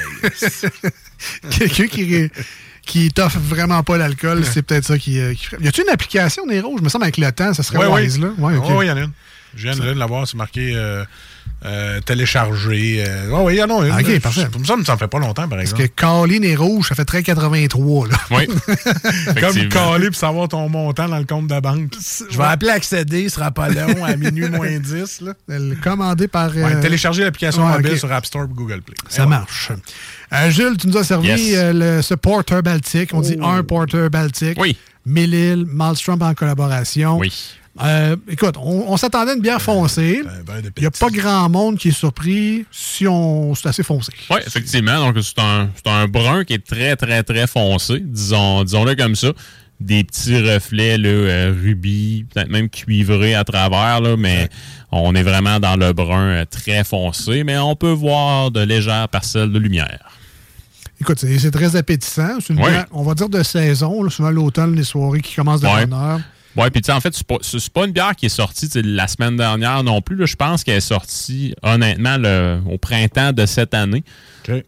quelqu'un qui, qui t'offre vraiment pas l'alcool, c'est peut-être ça qui, euh, qui. Y a-tu une application des rouges? Je me semble avec le temps, ça serait Ouais, wise, ouais. là. Ouais, ouais, il y en a une. Je viens de l'avoir, c'est marqué euh, euh, téléchargé. euh, ouais, ouais, il y en a une. Ok, là. parfait. Ça me semble que ça en fait pas longtemps, par Parce exemple. que Colline et rouge, ça fait très 83, là. Oui. Comme caler pour savoir ton montant dans le compte de banque. Je vais appeler accéder, ce sera pas long, à minuit moins 10. Là. Par. Ouais, euh, télécharger l'application ouais, mobile sur App Store et Google Play. Ça marche. Euh, Jules, tu nous as servi Yes. euh, le- ce porter baltique. On dit un porter baltique. Oui. Mélile, Malmstrom en collaboration. Oui. Euh, écoute, on, on s'attendait à une bière foncée. Il n'y a pas grand monde qui est surpris si on c'est assez foncé. Oui, effectivement. Donc, c'est un, c'est un brun qui est très, très, très foncé. Disons, disons-le comme ça. Des petits reflets, là, euh, rubis, peut-être même cuivrés à travers, là, mais on est vraiment dans le brun euh, très foncé, mais on peut voir de légères parcelles de lumière. Écoute, c'est c'est très appétissant. C'est une Oui. bière, on va dire de saison, là, souvent l'automne, les soirées qui commencent de Ouais. bonne heure. Ouais, puis tu sais, en fait, c'est pas, pas une bière qui est sortie la semaine dernière non plus. Je pense qu'elle est sortie, honnêtement, le, au printemps de cette année.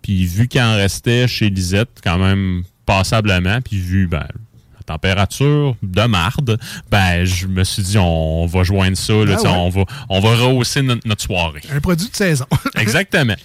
Puis vu qu'il en restait chez Lisette, quand même passablement, puis vu ben, la température de marde, ben je me suis dit, on, va joindre ça, là, Ah ouais. on, va, on va rehausser notre soirée. Un produit de saison. Exactement.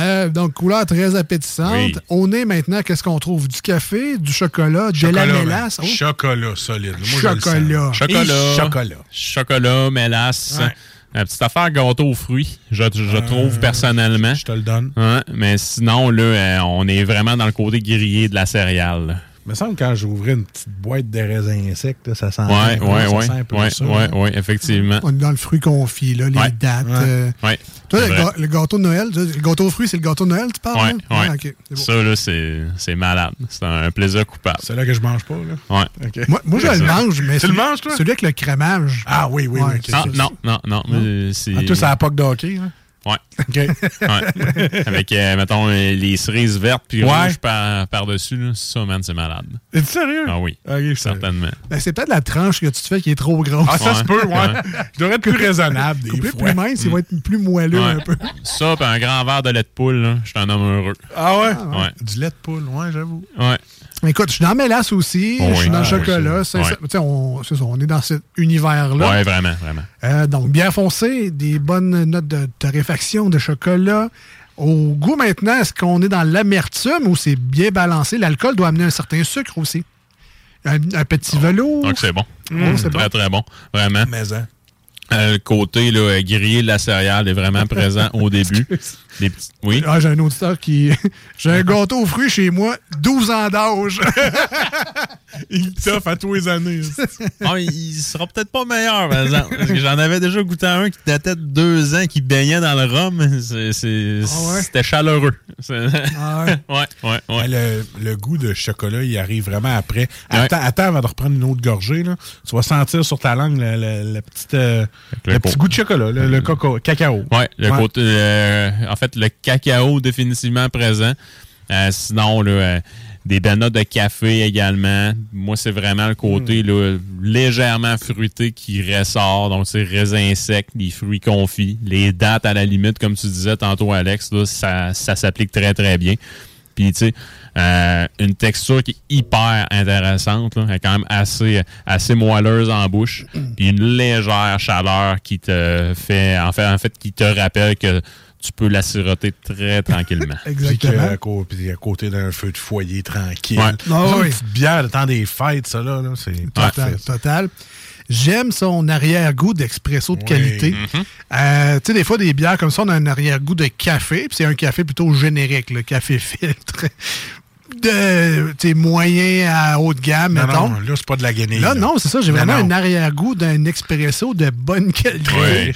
Euh, donc, couleur très appétissante. Oui. Au nez, maintenant, qu'est-ce qu'on trouve? Du café, du chocolat, de la Chocolat, mélasse. Oh. Chocolat solide. Moi. Chocolat. Chocolat. Chocolat. Chocolat, mélasse. Ouais. La petite affaire gâteau aux fruits, je, je Euh, trouve personnellement. Je te le donne. Ouais, mais sinon, là, euh, on est vraiment dans le côté grillé de la céréale. Il me semble que quand j'ouvrais une petite boîte de raisins secs, là, ça sent Ouais, ça ouais, sent ouais. un peu Ouais, ça, ouais, ouais, effectivement. On est dans le fruit confit, là, les Ouais. dates. Ouais. euh. Ouais, Toi, le, ga- le gâteau de Noël, le gâteau aux fruits, c'est le gâteau de Noël, tu parles? Ouais, ouais. Ah. Ça, là, c'est c'est malade. C'est un plaisir coupable. C'est là que je mange pas, là. Ouais. Moi, moi, je le ça. mange, mais Tu le celui- manges, toi? Celui avec le crémage. Ah oui, oui, Ouais, oui. c'est Ah, ça. non, non, non, mais c'est... Ah, toi, c'est à la POC de hockey, hein? Ouais. OK. Ouais. Avec, euh, mettons, euh, les cerises vertes puis Ouais. rouges par- par-dessus, ça, man, c'est malade. Es-tu sérieux? Ah oui, certainement. Ben, c'est peut-être la tranche que tu te fais qui est trop grosse. Ah, ça Ouais. se peut, ouais. Je devrais être plus raisonnable des Couper fois. plus mince, il va être plus moelleux un peu. Ça, puis un grand verre de lait de poule, je suis un homme heureux. Ah ouais? Ouais. Du lait de poule, ouais, j'avoue. Ouais. Écoute, je suis dans la mélasse aussi, je suis oui. dans le Ah, chocolat. oui, c'est ouais. ça. On, c'est ça, on est dans cet univers-là. Ouais, vraiment, vraiment. Euh, donc, bière foncée, des bonnes notes de torréfaction, de chocolat. Au goût maintenant, est-ce qu'on est dans l'amertume ou c'est bien balancé? L'alcool doit amener un certain sucre aussi. Un, un petit velours. Donc, c'est bon. C'est très, bon. très bon. Vraiment. Mais, hein. Euh, le côté là, euh, grillé de la céréale est vraiment présent au début. Des petits- Oui? Ah, j'ai un auditeur qui. j'ai un gâteau aux fruits chez moi, 12 ans d'âge. Il t'offre à tous les années. Ah, il sera peut-être pas meilleur, par exemple. J'en avais déjà goûté un qui datait de deux ans, qui baignait dans le rhum. Ah ouais? C'était chaleureux. C'est- Ah ouais? ouais, ouais, ouais. Le, le goût de chocolat, il arrive vraiment après. Attends, attends avant de reprendre une autre gorgée. Là. Tu vas sentir sur ta langue le petite, euh, le petit goût de chocolat, le, le coco- cacao. Ouais, le Ouais. côté. euh, en fait, le cacao définitivement présent. Euh, sinon, là, euh, des bananes de café également. Moi, c'est vraiment le côté là, légèrement fruité qui ressort. Donc, c'est raisins secs, des fruits confits. Les dates, à la limite, comme tu disais tantôt, Alex, là, ça, ça s'applique très, très bien. Puis, tu sais, euh, une texture qui est hyper intéressante, là, Elle est quand même assez, assez moelleuse en bouche. Puis une légère chaleur qui te fait, en fait, en fait, qui te rappelle que tu peux la siroter très tranquillement. Cô- puis à côté d'un feu de foyer tranquille. Ouais. Ah Ça, oui. Une petite bière le temps des fêtes, ça, là, là, c'est total. J'aime son arrière-goût d'expresso de Oui. qualité. Mhm. Euh, tu sais, des fois, des bières comme ça, on a un arrière-goût de café, puis c'est un café plutôt générique, le café filtre. de moyen à haut de gamme, Non, mettons. non, là, c'est pas de la guenille. Là, non, c'est ça. J'ai vraiment non. un arrière-goût d'un expresso de bonne qualité. Ouais.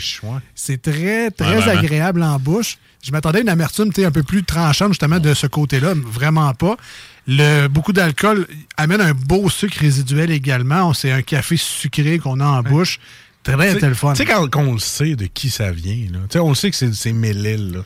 C'est très, très Ouais, agréable en bouche. Je m'attendais à une amertume un peu plus tranchante, justement, de ce côté-là. Vraiment pas. Le, beaucoup d'alcool amène un beau sucre résiduel également. C'est un café sucré qu'on a en bouche. Très, Tu très le fun. sais, quand, quand on le sait de qui ça vient, là. Tu sais, on le sait que c'est Mélile, là.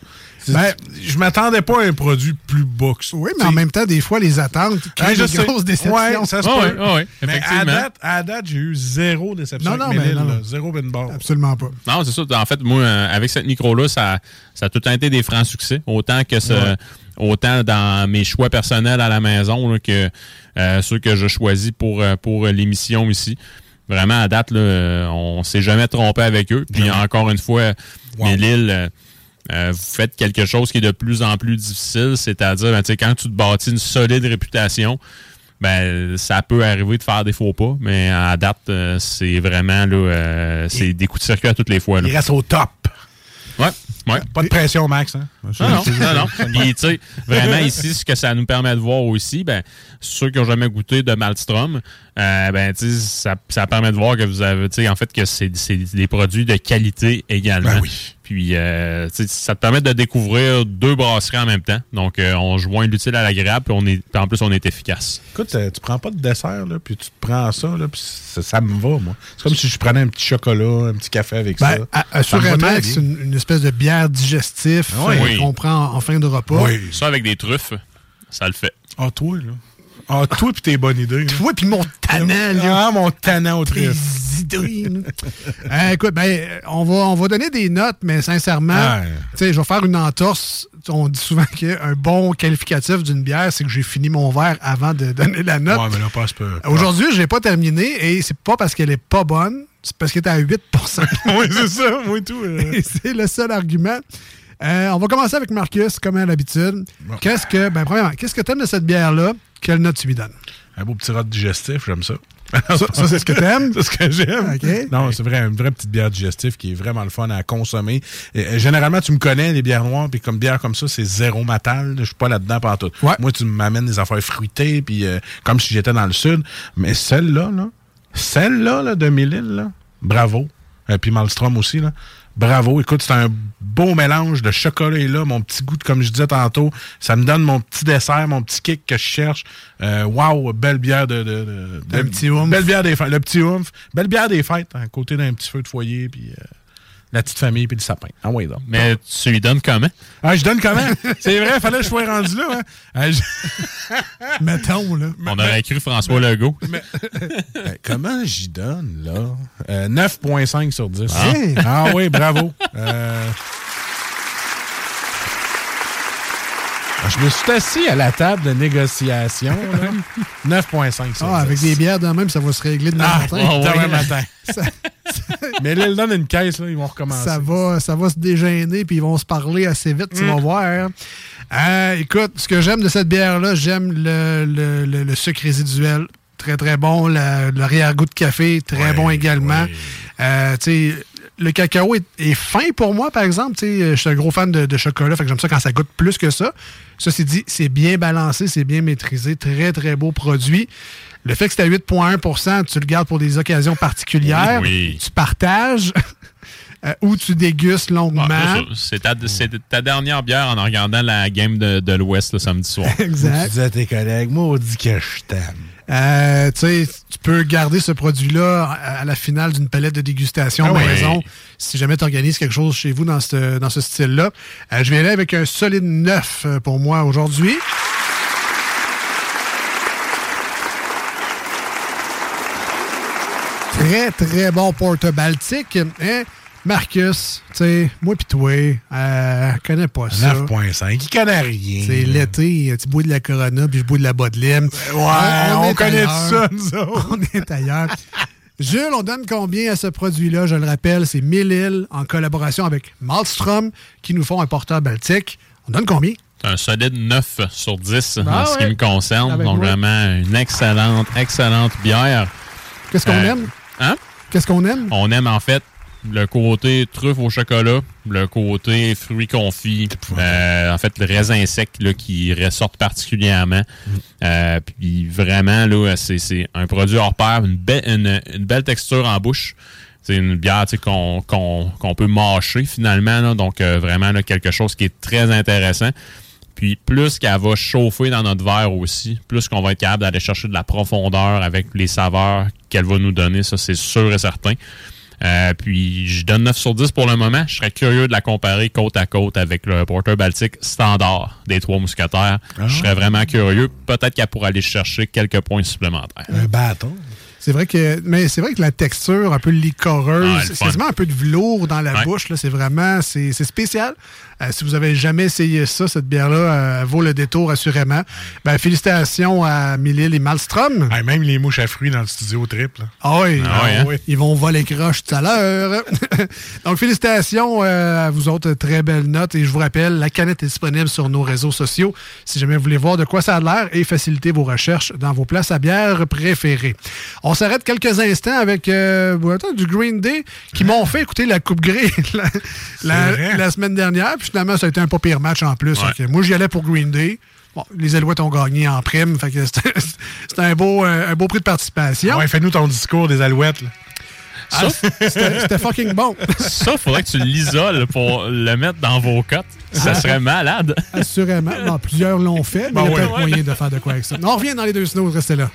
Ben, je m'attendais pas à un produit plus bas que ça. Oui, mais en même temps, des fois, les attentes créent Ouais, je des grosses déceptions. Ouais, ça se Ah peut. ouais, ouais, Mais à date, à date, j'ai eu zéro déception Non, non, avec mais Mélile, non, là. non. Zéro bin bar. Absolument pas. Non, c'est ça. En fait, moi, euh, avec cette micro-là, ça, ça a tout le temps été des francs succès. Autant que ce- Ouais. Autant dans mes choix personnels à la maison là, que euh, ceux que je choisis pour, euh, pour l'émission ici. Vraiment, à date, là, on s'est jamais trompé avec eux. Puis encore une fois, Mélile, euh, euh, vous faites quelque chose qui est de plus en plus difficile, c'est-à-dire, ben, quand tu te bâtis une solide réputation, ben, ça peut arriver de faire des faux pas, mais à date, euh, c'est vraiment là, euh, c'est des coups de circuit à toutes les fois. Là. Il reste au top. Ouais. Pas de pression, Max. Hein? Non, non, non, non. Puis, tu sais, vraiment, ici, ce que ça nous permet de voir aussi, ben, ceux qui n'ont jamais goûté de Malmstrom, euh, ben, tu sais, ça, ça permet de voir que vous avez, tu sais, en fait, que c'est c'est des produits de qualité également. Ben oui. Puis, euh, ça te permet de découvrir deux brasseries en même temps. Donc, euh, on joint l'utile à l'agréable, puis on est, puis en plus, on est efficace. Écoute, euh, tu prends pas de dessert, là, puis tu te prends ça, là, puis ça, ça me va, moi. C'est comme si je prenais un petit chocolat, un petit café avec Ben, ça. assurément, c'est une, une espèce de bière digestif Ah oui. euh, Oui. qu'on prend en, en fin de repas. Ça, avec des truffes, ça le fait. Ah, toi, là. Ah, toi, puis tes bonnes idées. Toi, puis mon tannant, là. Ah, mon tannant au Tes Euh, écoute, ben, euh, on va, on va donner des notes, mais sincèrement, je vais faire une entorse. On dit souvent qu'un bon qualificatif d'une bière, c'est que j'ai fini mon verre avant de donner la note. Ouais, mais là, passe. Aujourd'hui, je l'ai pas terminé et c'est pas parce qu'elle est pas bonne, c'est parce qu'elle est à 8 oui, c'est ça, moi et tout. euh. C'est le seul argument. Euh, on va commencer avec Marcus, comme à l'habitude. Qu'est-ce que, ben, premièrement, qu'est-ce que tu aimes de cette bière-là? Quelle note tu lui donnes? Un beau petit rot digestif, j'aime ça. Ça, ça, c'est ce que t'aimes? c'est ce que j'aime. Non, c'est vrai, une vraie petite bière digestive qui est vraiment le fun à consommer. Et, euh, généralement, tu me connais, les bières noires, puis comme bière comme ça, c'est zéro matal. Je suis pas là-dedans pendant tout. Moi, tu m'amènes des affaires fruitées, puis euh, comme si j'étais dans le sud. Mais celle-là, là, celle-là, là, de là, bravo. Et puis Malmstrom aussi, là. Bravo. Écoute, c'est un beau mélange de chocolat et là, mon petit goût, de- comme je disais tantôt, ça me donne mon petit dessert, mon petit kick que je cherche. Euh, wow, belle bière de, de, de- Un petit oomph. Belle bière des fêtes, le petit oomph. Belle bière des fêtes, à côté d'un petit feu de foyer, puis euh, la petite famille, puis le sapin. Ah oui, donc. Mais tu lui donnes comment? Ah, je donne comment? C'est vrai, fallait que je sois rendu là. Hein? Ah, je- Mettons, là. On aurait cru François Legault. Mais- Euh, comment j'y donne, là? Euh, 9.5 sur 10. Ah. Ah, oui, bravo. Euh, Je me suis assis à la table de négociation. là. 9.5 sur 10. Ah, avec des bières de même, ça va se régler demain Ah, matin. demain matin. Ça, Mais là, ils donnent une caisse, là, ils vont recommencer. ça va, ça va se dégêner, puis ils vont se parler assez vite, tu vas voir. Euh, écoute, ce que j'aime de cette bière-là, j'aime le, le- le- le sucre résiduel. Très, très bon. La- L'arrière-goût de café, très bon également. Euh, tu sais, le cacao est, est fin pour moi, par exemple. Tu sais, Je suis un gros fan de, de chocolat, fait que j'aime ça quand ça goûte plus que ça. Ceci dit, c'est bien balancé, c'est bien maîtrisé. Très, très beau produit. Le fait que c'est à 8,1% tu le gardes pour des occasions particulières. Oui, oui. Tu partages euh, ou tu dégustes longuement. Ah, c'est ta, dernière bière en regardant la game de, de l'Ouest le samedi soir. Exact. Tu dis à tes collègues, maudit que je t'aime. Euh, tu sais, tu peux garder ce produit-là à la finale d'une palette de dégustation Ah oui. maison si jamais tu organises quelque chose chez vous dans ce, dans ce style-là. Euh, je vais aller avec un solide 9 euh, pour moi aujourd'hui. Très, très bon porte baltique. Hein? Marcus, tu sais, moi pis toi, euh, connais pas ça. 9.5, il connaît rien. C'est l'été, tu bois de la Corona, puis je bois de la Bodlim. Ouais, on est connaît ailleurs. ça, nous autres. On est ailleurs. Jules, on donne combien à ce produit-là? Je le rappelle, c'est Mille en collaboration avec Malmstrom qui nous font un porteur baltique. On donne combien? C'est un solide 9 sur 10 Ah en ce qui me concerne. Avec Donc, moi. vraiment, une excellente, excellente bière. Qu'est-ce qu'on Euh, aime? Hein? Qu'est-ce qu'on aime? On aime, en fait, le côté truffe au chocolat, le côté fruits confits, euh, en fait, le raisin sec là, qui ressortent particulièrement. Euh, puis vraiment, là, c'est c'est un produit hors pair, une, belle- une, une belle texture en bouche. C'est une bière qu'on peut mâcher finalement. là. donc, euh, vraiment, là, quelque chose qui est très intéressant. Puis plus qu'elle va chauffer dans notre verre aussi, plus qu'on va être capable d'aller chercher de la profondeur avec les saveurs qu'elle va nous donner, ça c'est sûr et certain. Euh, puis je donne 9 sur 10 pour le moment. Je serais curieux de la comparer côte à côte avec le Porter Baltique standard des trois mousquetaires. Je serais vraiment curieux. Peut-être qu'elle pourrait aller chercher quelques points supplémentaires. Un bâton. C'est vrai que, mais c'est vrai que la texture un peu licoreuse, Ah, c'est fun. quasiment un peu de velours dans la Ouais. bouche. Là, c'est vraiment, c'est spécial. Euh, si vous avez jamais essayé ça, cette bière-là euh, vaut le détour assurément. Ben, félicitations à Milil et Malmstrom. même les mouches à fruits dans le studio triple. Ah oui, Ah ouais, hein? oui. ils vont voler croche tout à l'heure. Donc, félicitations euh, à vous autres, très belle note. Et je vous rappelle, la canette est disponible sur nos réseaux sociaux si jamais vous voulez voir de quoi ça a l'air et faciliter vos recherches dans vos places à bière préférées. On s'arrête quelques instants avec euh, du Green Day qui m'ont fait écouter la Coupe Grey la, la- vrai? la semaine dernière. Puis finalement, ça a été un pas pire match en plus. Moi, j'y allais pour Green Day. Bon, les Alouettes ont gagné en prime. Fait que c'était un beau, euh, un beau prix de participation. Ah ouais, fais-nous ton discours des alouettes. là. Ah, C'était fucking bon. Ça, faudrait que tu l'isoles pour le mettre dans vos cotes. Ça Ah. serait malade. Assurément. Bon, plusieurs l'ont fait, mais Bon, il y a ouais. peut-être moyen de faire de quoi avec ça. On revient dans les deux snows, restez là.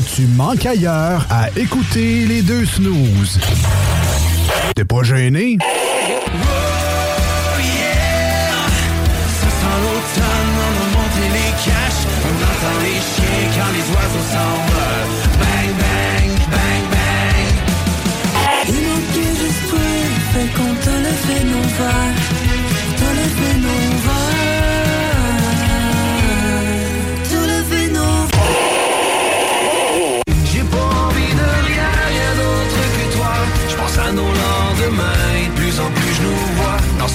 Que tu manques ailleurs à écouter les deux snooze. T'es pas gêné? Ça sent l'automne, on a monté les caches. On entend les chiens quand les oiseaux s'envolent. Bang, bang, bang, bang. Il manquait juste toi, fait qu'on te le fait nos verres,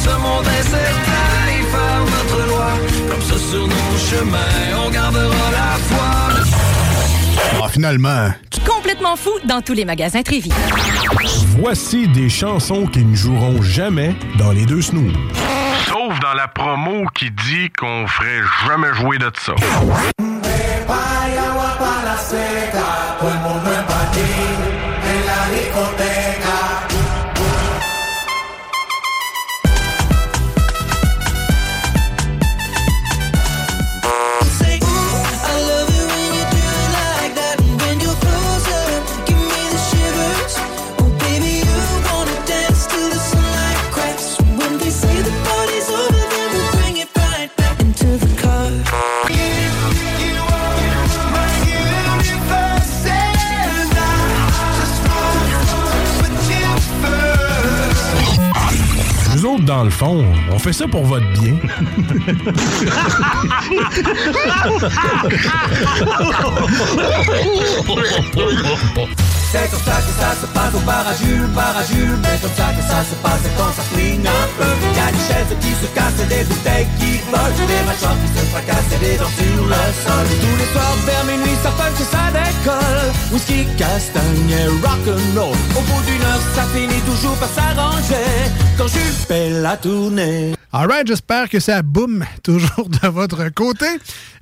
ce monde incertain, et faire notre loi. Comme ça sur nos chemins, on gardera la foi. Ah, finalement, Complètement fou dans tous les magasins Trévi. voici des chansons qui ne joueront jamais dans les deux snooze. Sauf dans la promo qui dit qu'on ferait jamais jouer de ça. Fait ça pour votre bien. à Jules. Mais comme ça que ça se passe quand ça flingue un peu. Y'a des chaises qui se cassent, des bouteilles qui volent, des machins qui se fracassent des dents sur le sol. Tous les soirs vers minuit, ça punch ça décolle. Whisky, castagne et rock'n'roll. Au bout d'une heure, ça finit toujours par s'arranger. Quand Jules fait la tournée. Alright, j'espère que ça boum toujours de votre côté.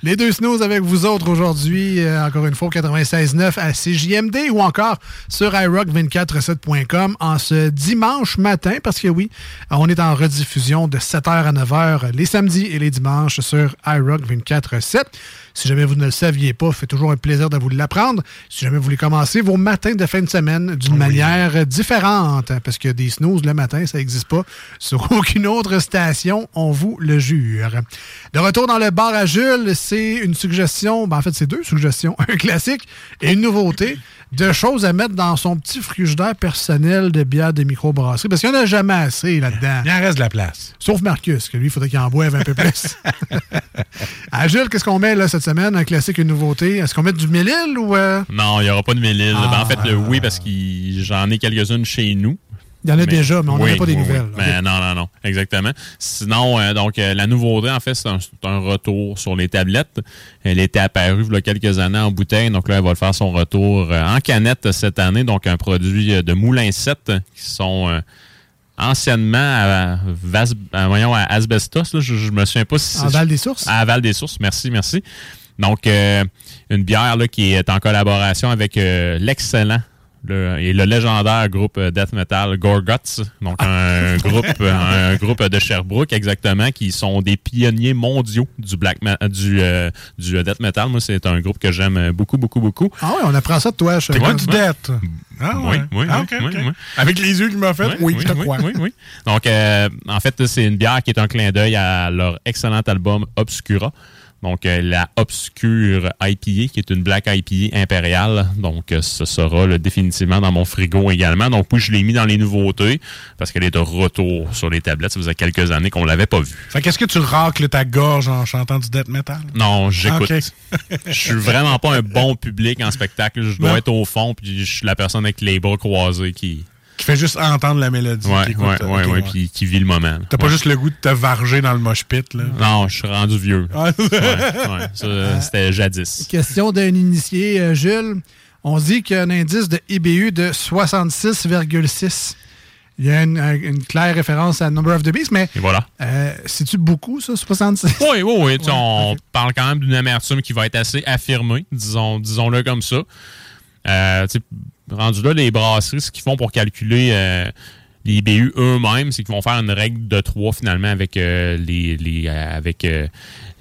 Les deux snows avec vous autres aujourd'hui, euh, encore une fois, au 96.9 à CJMD ou encore sur iRock247.com en ce dimanche matin, parce que oui, on est en rediffusion de 7h à 9h les samedis et les dimanches sur iRock 24.7. Si jamais vous ne le saviez pas, fait toujours un plaisir de vous l'apprendre. Si jamais vous voulez commencer vos matins de fin de semaine d'une manière différente, parce que des snooze le matin, ça n'existe pas sur aucune autre station, on vous le jure. De retour dans le bar à Jules, c'est une suggestion, ben en fait c'est deux suggestions, un classique et une nouveauté de choses à mettre dans son petit frigidaire personnel de bière de microbrasserie, parce qu'il n'y en a jamais assez là-dedans. Il en reste de la place. Sauf Marcus, que lui, il faudrait qu'il en boive un peu plus. à Jules, qu'est-ce qu'on met là cette semaine? Un classique, une nouveauté. Est-ce qu'on met du mélile ou... euh, Non, il n'y aura pas de mélile. Ah. Ben, en fait, le oui, parce que j'en ai quelques-unes chez nous. Il y en a déjà, mais on n'en oui, a pas des oui, nouvelles. oui. Mais non, non, non, exactement. Sinon, euh, donc euh, la nouveauté, en fait, c'est un, c'est un retour sur les tablettes. Elle était apparue il y a quelques années en bouteille, donc là, elle va faire son retour euh, en canette cette année. Donc, un produit euh, de Moulin 7 qui sont euh, anciennement à, Vas- à- voyons, à Asbestos. là. je, je me souviens pas si En Val des Sources? À Val des Sources, merci, merci. Donc, euh, une bière là, qui est en collaboration avec euh, l'excellent le- et le légendaire groupe euh, death metal Gorguts, donc un groupe un groupe de Sherbrooke exactement qui sont des pionniers mondiaux du black ma- du euh, du death metal. Moi, c'est un groupe que j'aime beaucoup beaucoup beaucoup. Ah oui, on apprend ça de toi. je- Ouais. du dette. Ah Oui, ouais. oui, Ah, oui, ok, oui, ok. oui. Avec les yeux qu'il m'a fait, oui, je te crois. oui, oui. Donc, euh, en fait, c'est une bière qui est un clin d'œil à leur excellent album Obscura. Donc, euh, la Obscure IPA, qui est une Black IPA impériale. Donc, euh, ce sera là, définitivement dans mon frigo également. Donc, oui, je l'ai mis dans les nouveautés parce qu'elle est de retour sur les tablettes. Ça faisait quelques années qu'on l'avait pas vue. Fait qu'est-ce que tu racles ta gorge en chantant du death metal? Non, j'écoute. Ok. je suis vraiment pas un bon public en spectacle. Je dois Non. être au fond, puis je suis la personne avec les bras croisés qui... Qui fait juste entendre la mélodie. Ouais, qui écoute, ouais, ouais, ok, ouais, puis qui vit le moment. T'as pas juste le goût de te varger dans le mosh pit, là? Non, je suis rendu vieux. Ah. ouais, ouais, ça, euh, c'était jadis. Question d'un initié, euh, Jules. On dit qu'il y a un indice de IBU de 66,6. Il y a une, un- une claire référence à Number of the Beast, mais Et voilà. euh, c'est-tu beaucoup, ça, 66? Oui, oui, oui. on parle quand même d'une amertume qui va être assez affirmée, disons, disons-le comme ça. Euh, tu sais, rendu là, les brasseries, ce qu'ils font pour calculer euh, les IBU eux-mêmes, c'est qu'ils vont faire une règle de 3 finalement avec les, les, euh, avec, euh,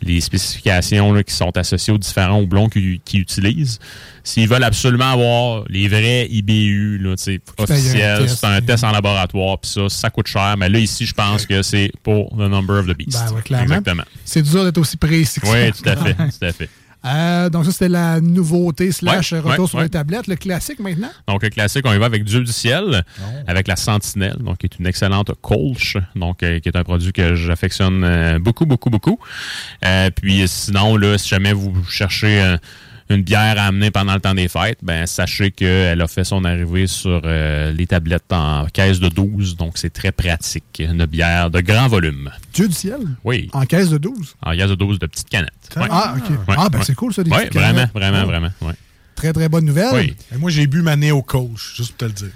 les spécifications là, qui sont associées aux différents houblons qu'ils utilisent. S'ils veulent absolument avoir les vrais IBU là, officiels, c'est un test en laboratoire, puis ça, ça coûte cher. Mais là, ici, je pense que c'est pour the number of the beast. Ben ouais, clairement. Exactement. C'est dur d'être aussi précis que ça. Oui, tout à fait. tout à fait. Euh, donc ça, c'était la nouveauté slash Ouais, retour ouais, sur ouais. les tablettes. Le classique maintenant? Donc, le classique, on y va avec Dieu du ciel, avec la Sentinelle, donc qui est une excellente Kolsch, donc euh, qui est un produit que j'affectionne euh, beaucoup, beaucoup, beaucoup. Euh, puis sinon, là, si jamais vous cherchez euh, une bière à amener pendant le temps des fêtes, ben sachez qu'elle a fait son arrivée sur euh, les tablettes en caisse de 12, donc c'est très pratique. Une bière de grand volume. Dieu du ciel? Oui. En caisse de 12. En caisse de 12 de petites canettes. Ouais. Ah, OK. Ouais, ah, ben ouais. c'est cool, ça, des Ouais, petites vraiment, vraiment, Oh. vraiment. ouais. Très, très bonne nouvelle. Oui. Et moi, j'ai bu ma Néo Coach, juste pour te le dire.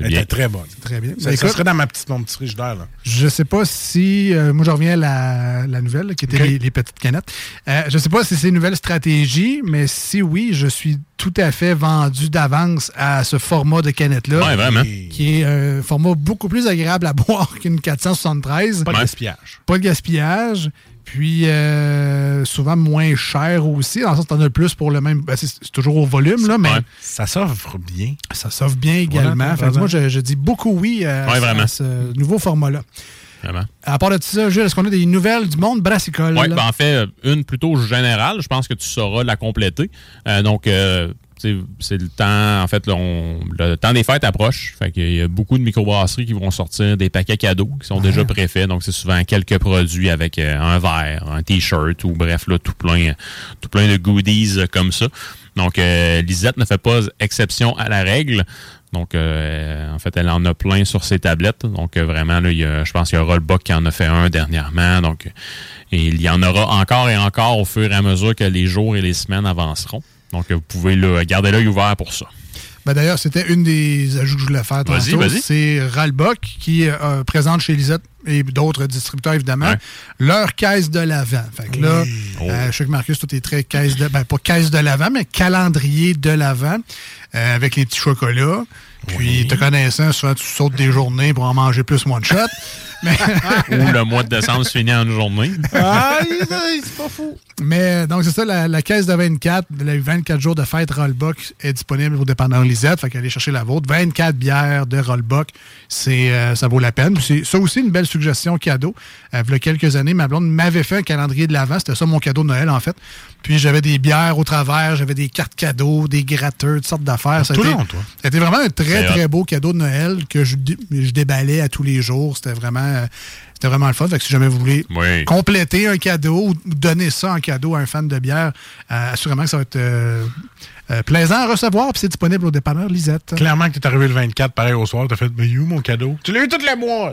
Elle bien. était très bonne. Très bien. Ça, ça écoute- serait dans ma petite, mon petit frigidaire. Là. Je sais pas si. euh, moi, je reviens à la, la nouvelle, là, qui était les, les petites canettes. Euh, je sais pas si c'est une nouvelle stratégie, mais si oui, je suis tout à fait vendu d'avance à ce format de canette-là. Ouais, vraiment. Qui est un format beaucoup plus agréable à boire qu'une 473. Pas de gaspillage. Pas de gaspillage. Puis euh, souvent moins cher aussi. En sens, t'en as plus pour le même. ben, c'est toujours au volume, là, mais. Ça s'offre bien. Ça s'offre bien également. Voilà, Fait que t'as moi, je, je dis beaucoup oui à, Ouais, vraiment. à ce nouveau format-là. Vraiment. À part de ça, Jules, est-ce qu'on a des nouvelles du monde brassicole? Oui, ben en fait, une plutôt générale. Je pense que tu sauras la compléter. Euh, donc, euh, tu c'est le temps, en fait, là, on- le temps des fêtes approche. Fait qu'il y a beaucoup de microbrasseries qui vont sortir des paquets cadeaux qui sont déjà préfaits. Donc, c'est souvent quelques produits avec euh, un verre, un t-shirt ou bref, là, tout plein, tout plein de goodies comme ça. Donc, euh, Lisette ne fait pas exception à la règle. Donc, euh, en fait, elle en a plein sur ses tablettes. Donc, euh, vraiment, là, il y a- je pense qu'il y a Rollbuck qui en a fait un dernièrement. Donc, et il y en aura encore et encore au fur et à mesure que les jours et les semaines avanceront. Donc, euh, vous pouvez là, garder l'œil ouvert pour ça. Ben, D'ailleurs, c'était une des ajouts que je voulais faire Vas-y, tantôt. vas-y. C'est Ralbock qui euh, présente chez Lisette et d'autres distributeurs, évidemment, leur caisse de l'avant. Fait que là, euh, je sais que Marcus, tout est très caisse de... Ben, pas caisse de l'avant, mais calendrier de l'avant euh, avec les petits chocolats. Puis, te connaissant, souvent, tu sautes des journées pour en manger plus one shot. Mais... Ou le mois de décembre se finit en une journée. Ah, c'est pas fou. Mais donc, c'est ça, la, la caisse de 24, de la 24 jours de fête Rollbuck est disponible au dépanneur Lisette. Fait qu'allez chercher la vôtre. 24 bières de Rollbuck, c'est, euh, ça vaut la peine. C'est ça aussi une belle suggestion cadeau. Euh, il y a quelques années, ma blonde m'avait fait un calendrier de l'avant. C'était ça mon cadeau de Noël, en fait. Puis j'avais des bières au travers, j'avais des cartes cadeaux, des gratteurs, toutes sortes d'affaires. Tout long, toi. C'était vraiment un très, très beau cadeau de Noël que je, je déballais à tous les jours. C'était vraiment, euh, c'était vraiment le fun. Fait que si jamais vous voulez Oui. compléter un cadeau ou donner ça en cadeau à un fan de bière, euh, assurément que ça va être euh, euh, plaisant à recevoir. Puis c'est disponible au dépanneur Lisette. Clairement que t'es arrivé le 24, pareil au soir, t'as fait, mais you, mon cadeau? Tu l'as eu tout le mois!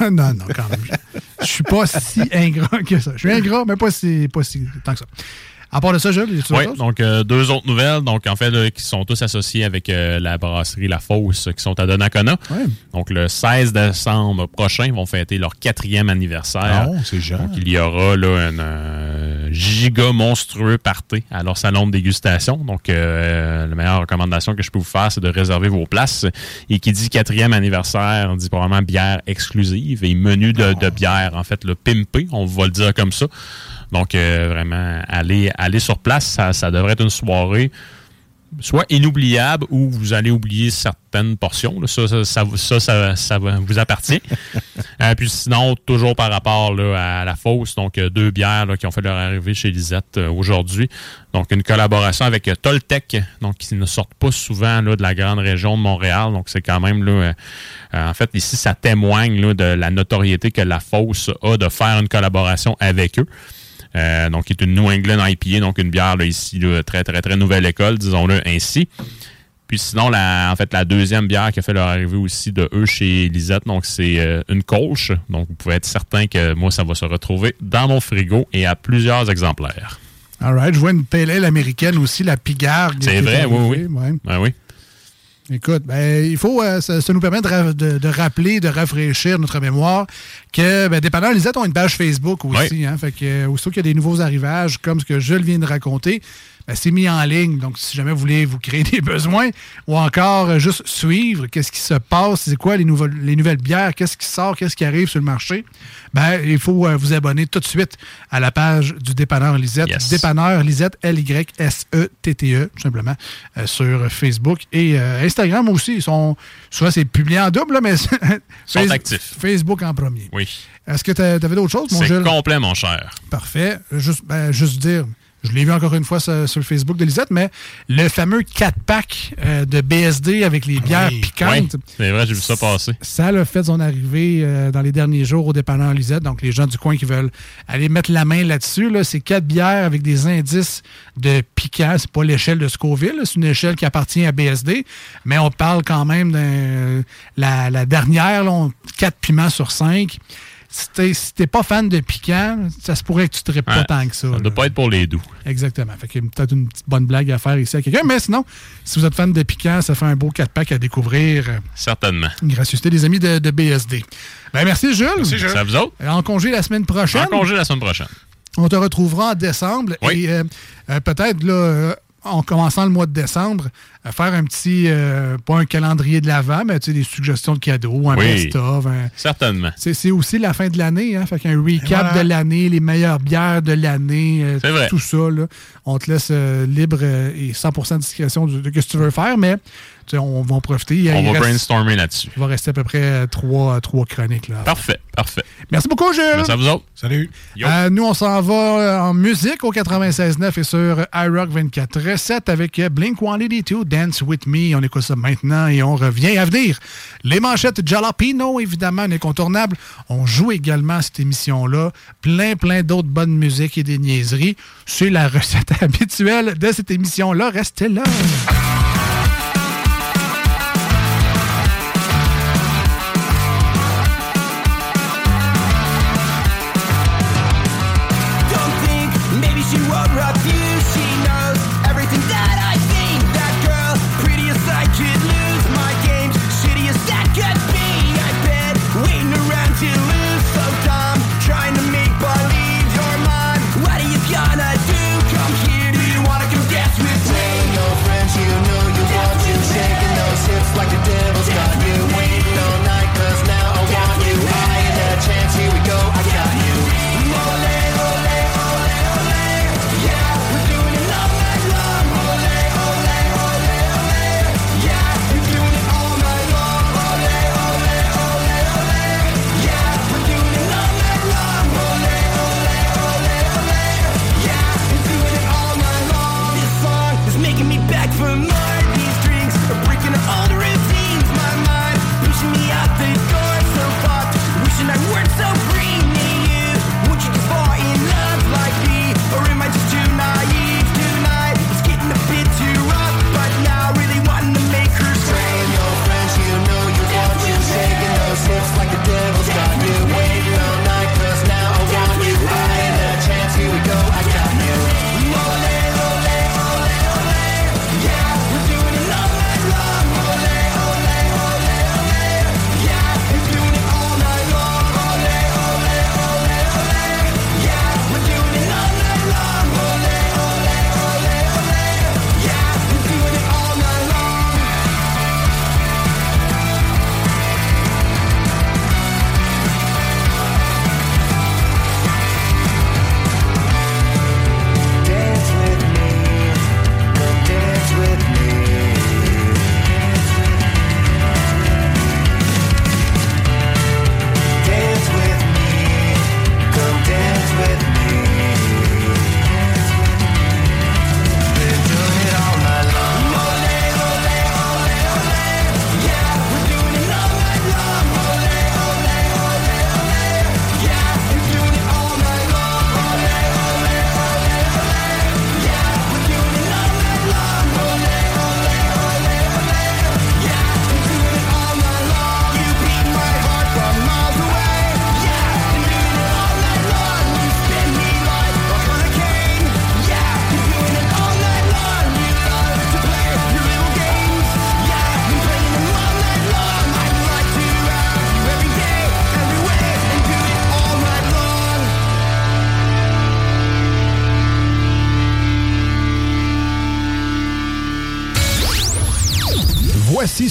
Non, non, quand même. Je suis pas si ingrat que ça. Je suis ingrat, mais pas si, pas si tant que ça. À part de ça, Jules, y a-tu autre Oui, donc euh, deux autres nouvelles, donc en fait, là, qui sont tous associés avec euh, la brasserie La Fosse, qui sont à Donnacona. Donc le 16 décembre prochain, ils vont fêter leur quatrième anniversaire. Oh, c'est jeune. Donc il y aura là un euh, giga monstrueux party à leur salon de dégustation. Donc euh, la meilleure recommandation que je peux vous faire, c'est de réserver vos places. Et qui dit quatrième anniversaire, dit probablement bière exclusive et menu de, de bière, en fait, le pimpé, on va le dire comme ça. Donc, euh, vraiment, aller, aller sur place, ça, ça devrait être une soirée soit inoubliable ou vous allez oublier certaines portions. là. Ça, ça, ça, ça, ça- vous appartient. Euh, puis sinon, toujours par rapport là, à la fosse, donc euh, deux bières là, qui ont fait leur arrivée chez Lisette euh, aujourd'hui. Donc, une collaboration avec Toltec, donc qui ne sortent pas souvent là, de la grande région de Montréal. Donc, c'est quand même là, euh, en fait, ici, ça témoigne là, de la notoriété que la fosse a de faire une collaboration avec eux. Euh, donc, qui est une New England IPA, donc une bière là, ici, là, très, très, très nouvelle école, disons-le ainsi. Puis sinon, la, en fait, la deuxième bière qui a fait leur arrivée aussi de eux chez Lisette, donc c'est euh, une colche. Donc vous pouvez être certain que moi, ça va se retrouver dans mon frigo et à plusieurs exemplaires. All right. Je vois une pale ale américaine aussi, la Pigarde. C'est vrai, oui, oui. ouais. Ben oui. Écoute, ben, il faut, euh, ça, ça nous permet de, ra- de- de rappeler, de rafraîchir notre mémoire que ben, Dépendant Lisette ont une page Facebook aussi. Hein, fait que, aussitôt qu'il y a des nouveaux arrivages, comme ce que Jules vient de raconter, c'est mis en ligne. Donc, si jamais vous voulez vous créer des besoins ou encore euh, juste suivre qu'est-ce qui se passe, c'est quoi les nouvelles, les nouvelles bières, qu'est-ce qui sort, qu'est-ce qui arrive sur le marché, ben, il faut euh, vous abonner tout de suite à la page du Dépanneur Lisette. Dépanneur Lisette, L-Y-S-E-T-T-E, E, tout simplement, euh, sur Facebook et euh, Instagram aussi. Ils sont, souvent, c'est publié en double, là, mais sont actifs. Facebook en premier. Oui. Est-ce que tu avais d'autres choses, mon C'est Jules? complet, mon cher. Parfait. Juste, ben, juste dire, je l'ai vu encore une fois sur, sur le Facebook de Lisette, mais le fameux 4-pack euh, de BSD avec les bières piquantes. Oui, c'est vrai, j'ai vu ça passer. Ça a fait son arrivée euh, dans les derniers jours au dépanneur Lisette. Donc, les gens du coin qui veulent aller mettre la main là-dessus, là, c'est quatre bières avec des indices de piquant. C'est pas l'échelle de Scoville, c'est une échelle qui appartient à BSD. Mais on parle quand même de la, la dernière, là, on- quatre piments sur cinq. Si t'es si pas fan de piquant, ça se pourrait que tu ne traites pas Ouais. tant que ça. Ça là. doit pas être pour les doux. Exactement. Fait qu'il y a peut-être une petite bonne blague à faire ici à quelqu'un. Mais sinon, si vous êtes fan de piquant, ça fait un beau 4-pack à découvrir. Certainement. Gracieuseté des amis de, de BSD. Ben, merci, Jules. Merci, Jules. C'est à vous autres. En congé la semaine prochaine. En congé la semaine prochaine. On te retrouvera en décembre. Et euh, euh, peut-être, là, euh, en commençant le mois de décembre, à faire un petit, euh, pas un calendrier de l'avant, mais tu sais, des suggestions de cadeaux, un Oui. best-of. un- Certainement. C'est aussi la fin de l'année, hein? Fait qu'un recap voilà. de l'année, les meilleures bières de l'année, euh, tout ça, là. On te laisse euh, libre euh, et 100% de discrétion de, de ce que tu veux faire, mais on va en profiter. Il On il va reste- brainstormer là-dessus. Il va rester à peu près euh, trois, trois chroniques, là. Parfait, parfait. Merci beaucoup, Jules. Merci à vous autres. Salut. Euh, nous, on s'en va euh, en musique au 96.9 et sur iRock 24.7 avec euh, Blink-182, Dance With Me. On écoute ça maintenant et on revient à venir. Les manchettes Jalapino, évidemment, un incontournable. On joue également à cette émission-là. Plein, plein d'autres bonnes musiques et des niaiseries. C'est la recette habituelle de cette émission-là. Restez là.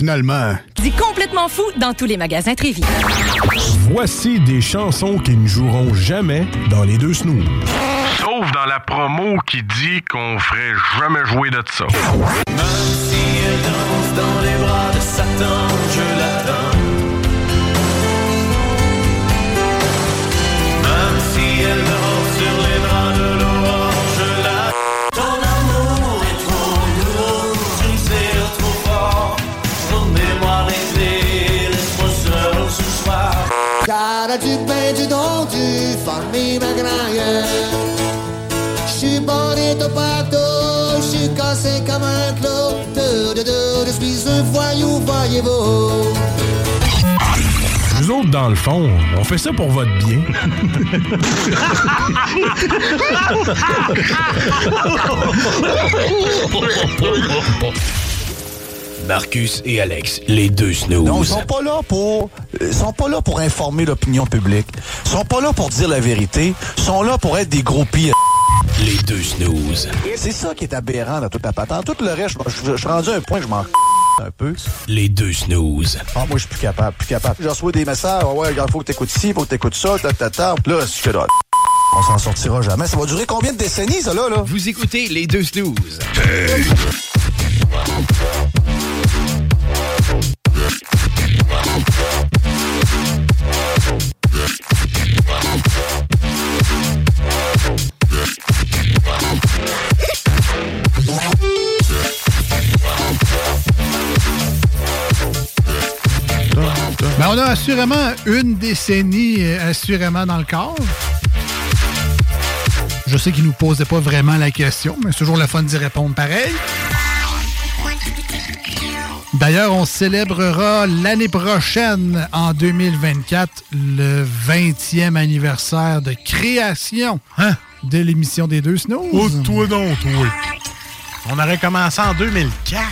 Finalement. Dis complètement fou dans tous les magasins Trévi. Voici des chansons qui ne joueront jamais dans les deux snooze. Sauf dans la promo qui dit qu'on ferait jamais jouer de ça. Même si elle danse dans les bras de Satan, je l'attends. Farmi magraia Je suis bonito partout, je suis cassé comme un clou De, de, de, je suis un voyou, voyez-vous. Nous autres, dans le fond, on fait ça pour votre bien. Marcus et Alex, les deux snooze. Non, ils sont pas là pour ils sont pas là pour informer l'opinion publique. Ils sont pas là pour dire la vérité, ils sont là pour être des groupies. Les deux snooze. C'est ça qui est aberrant dans toute la patente. Tout le reste, je, suis rendu à un point que je m'en un peu. Les deux snooze. Ah, moi, je suis plus capable, plus capable. Je reçois des messages, Ah ouais, il faut que t'écoutes ci, faut que t'écoutes ça, ta, ta, ta. Là, je fais là. On s'en sortira jamais. Ça va durer combien de décennies, ça, là, là? Vous écoutez les deux snooze. On a assurément une décennie euh, assurément dans le corps. Je sais qu'il nous posait pas vraiment la question, mais c'est toujours le fun d'y répondre pareil. D'ailleurs, on célébrera l'année prochaine, en 2024, le 20e anniversaire de création de l'émission des deux Snows. Oh, toi donc, toi. On aurait commencé en 2004.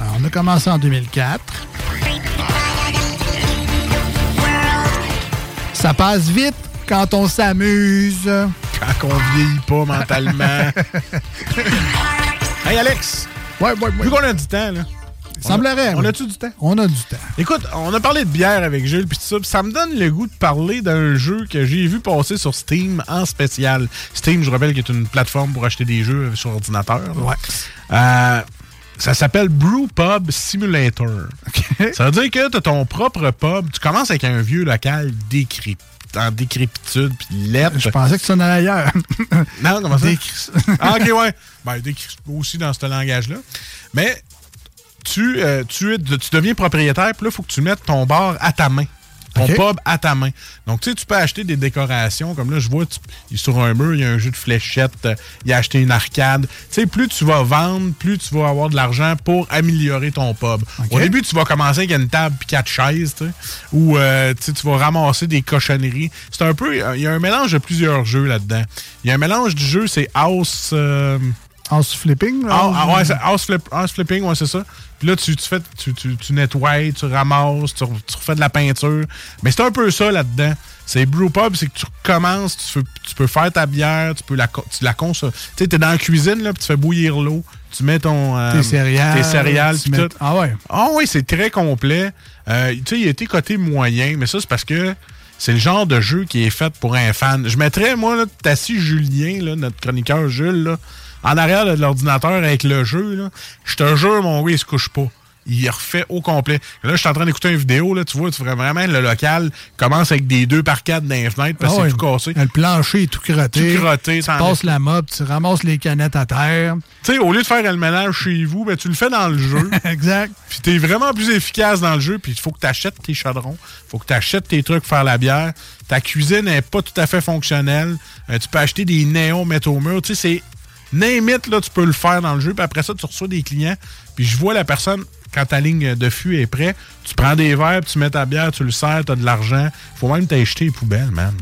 Alors, on a commencé en 2004. Ça passe vite quand on s'amuse. Quand on vieillit pas mentalement. hey, Alex. Ouais, ouais, ouais. Vu qu'on a du temps, là. Semblerait. On oui. a-tu du temps? On a du temps. Écoute, on a parlé de bière avec Jules puis tout ça, ça me donne le goût de parler d'un jeu que j'ai vu passer sur Steam en spécial. Steam, je rappelle, qui est une plateforme pour acheter des jeux sur ordinateur. là. Ouais. Euh, ça s'appelle Brew Pub Simulator. Ça veut dire que tu as ton propre pub. Tu commences avec un vieux local en décrépitude puis lettre. Je pensais que ça en allait ailleurs. Non, comment ça? Décris- ah, ok, ouais. Ben, décris aussi dans ce langage-là. Mais tu, euh, tu, es- tu deviens propriétaire, puis là, il faut que tu mettes ton bar à ta main. Ton pub à ta main. Donc, tu sais, tu peux acheter des décorations. Comme là, je vois, tu- sur un mur, il y a un jeu de fléchettes, euh, il a acheté une arcade. Tu sais, plus tu vas vendre, plus tu vas avoir de l'argent pour améliorer ton pub. Au début, tu vas commencer avec une table puis quatre chaises, tu sais, ou euh, tu vas ramasser des cochonneries. C'est un peu, il y a un mélange de plusieurs jeux là-dedans. Il y a un mélange du jeu, c'est House... euh, House flipping? ah, ah ouais, c'est house, flip- house flipping, ouais, c'est ça. Puis là, tu, tu, fais, tu, tu, tu nettoies, tu ramasses, tu, tu refais de la peinture. Mais c'est un peu ça là-dedans. C'est brew pub, c'est que tu recommences, tu, tu peux faire ta bière, tu peux la, tu la consommes. Tu sais, t'es dans la cuisine, là, puis tu fais bouillir l'eau, tu mets ton... euh, Tes céréales, Tes céréales, tu mets- tout. Ah ouais. Ah oui, c'est très complet. Euh, tu sais, il a été coté moyen, mais ça, c'est parce que c'est le genre de jeu qui est fait pour un fan. Je mettrais, moi, là, Tassi Julien, là, notre chroniqueur Jules, là, en arrière de l'ordinateur avec le jeu. là. Je te jure, mon gars, il se couche pas. Il refait au complet. Là, je suis en train d'écouter une vidéo, là, tu vois, tu vois vraiment le local commence avec des deux par quatre dans les fenêtres parce que Ah ouais. c'est tout cassé. Le plancher est tout crotté. Tout crotté, Tu passes la mop, tu ramasses les canettes à terre. Tu sais, au lieu de faire le ménage chez vous, ben, tu le fais dans le jeu. exact. Puis t'es vraiment plus efficace dans le jeu. Puis il faut que tu achètes tes chaudrons. faut que tu achètes tes trucs pour faire la bière. Ta cuisine n'est pas tout à fait fonctionnelle. Euh, tu peux acheter des néons, mettre au mur. Tu sais, c'est. Name it, là, tu peux le faire dans le jeu. Puis après ça, tu reçois des clients. Puis je vois la personne quand ta ligne de fût est prête, tu prends des verres, puis tu mets ta bière, tu le sers, tu as de l'argent. faut même t'acheter les poubelles, man.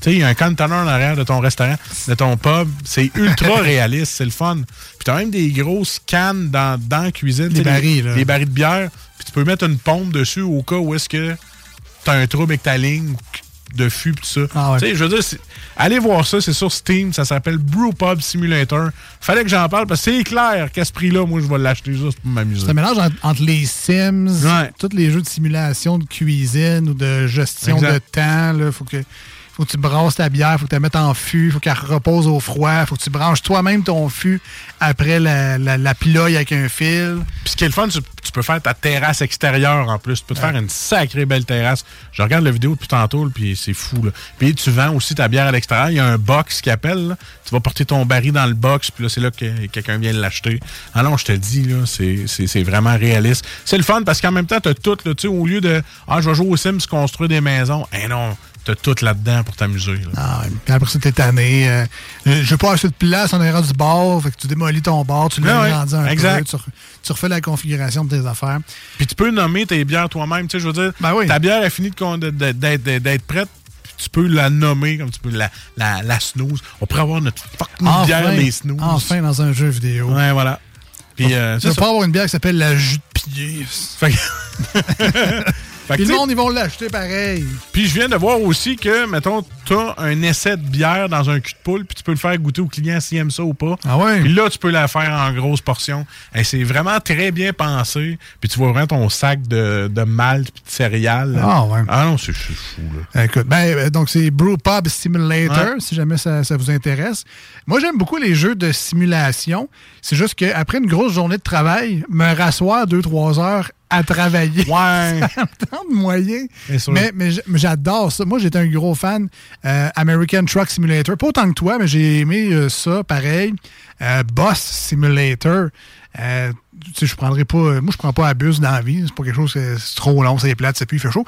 Tu sais, il y a un conteneur en arrière de ton restaurant, de ton pub. C'est ultra réaliste, c'est le fun. Puis t'as même des grosses cannes dans, dans la cuisine. Des barils, là. Des barils de bière. Puis tu peux mettre une pompe dessus au cas où est-ce que t'as un trouble avec ta ligne de fût pis tout ça. Ah ouais. Tu sais, je veux dire, allez voir ça, c'est sur Steam, ça s'appelle Brewpub Simulator. Fallait que j'en parle parce que c'est clair qu'à ce prix-là, moi, je vais l'acheter juste pour m'amuser. C'est un mélange entre, entre les Sims, tous les jeux de simulation de cuisine ou de gestion Exact. de temps. Faut que, faut que tu brasses ta bière, faut que tu la mettes en fût, faut qu'elle repose au froid, faut que tu branches toi-même ton fût après la, la, la piloille avec un fil. Puis ce qui est le fun, tu, tu peux faire ta terrasse extérieure en plus. Tu peux te faire une sacrée belle terrasse. Je regarde la vidéo depuis tantôt, puis c'est fou. Là. Puis tu vends aussi ta bière à l'extérieur. Il y a un box qui appelle. là. Tu vas porter ton baril dans le box, puis là, c'est là que quelqu'un vient l'acheter. Alors, je te dis, là, c'est, vraiment réaliste. C'est le fun parce qu'en même temps, tu as tout. Là, au lieu de Ah, je vais jouer aux Sims, construire des maisons. Eh non, tout là-dedans pour t'amuser. là. Ah. Puis après ça, t'es tanné. Euh, je veux pas assez de place en arrière du. Fait que tu démolis ton bar, tu ouais. un Exact. peu. Tu, re- tu refais la configuration de tes affaires. Puis tu peux nommer tes bières toi-même. Tu sais, je veux dire, ta bière a fini d'être prête. Tu peux la nommer comme tu peux la, la, la snooze. On pourrait avoir notre fucking bière des snooze. enfin dans un jeu vidéo. Ouais, voilà. Puis, euh, tu pas avoir une bière qui s'appelle la jus de pied. Fait que, Puis le monde, ils vont l'acheter pareil. Puis je viens de voir aussi que, mettons, t'as un essai de bière dans un cul de poule, puis tu peux le faire goûter au client s'il aime ça ou pas. Ah ouais? Puis là, tu peux la faire en grosses portions. Et c'est vraiment très bien pensé. Puis tu vois vraiment ton sac de, de malt puis de céréales. Ah ouais. Ah non, c'est fou, là. Écoute, ben, euh, donc c'est Brewpub Simulator, Ouais. si jamais ça, ça vous intéresse. Moi, j'aime beaucoup les jeux de simulation. C'est juste qu'après une grosse journée de travail, me rasseoir deux, trois heures à travailler. Ouais. ça me tente moyen. Bien sûr. Mais, mais j'adore ça. Moi, j'étais un gros fan euh, American Truck Simulator. Pas autant que toi, mais j'ai aimé euh, ça, pareil. Euh, Boss Simulator. Euh, tu sais, je prendrais pas. Moi, je prends pas à bus dans la vie. C'est pas quelque chose que c'est trop long, c'est plate, c'est plus, il fait chaud.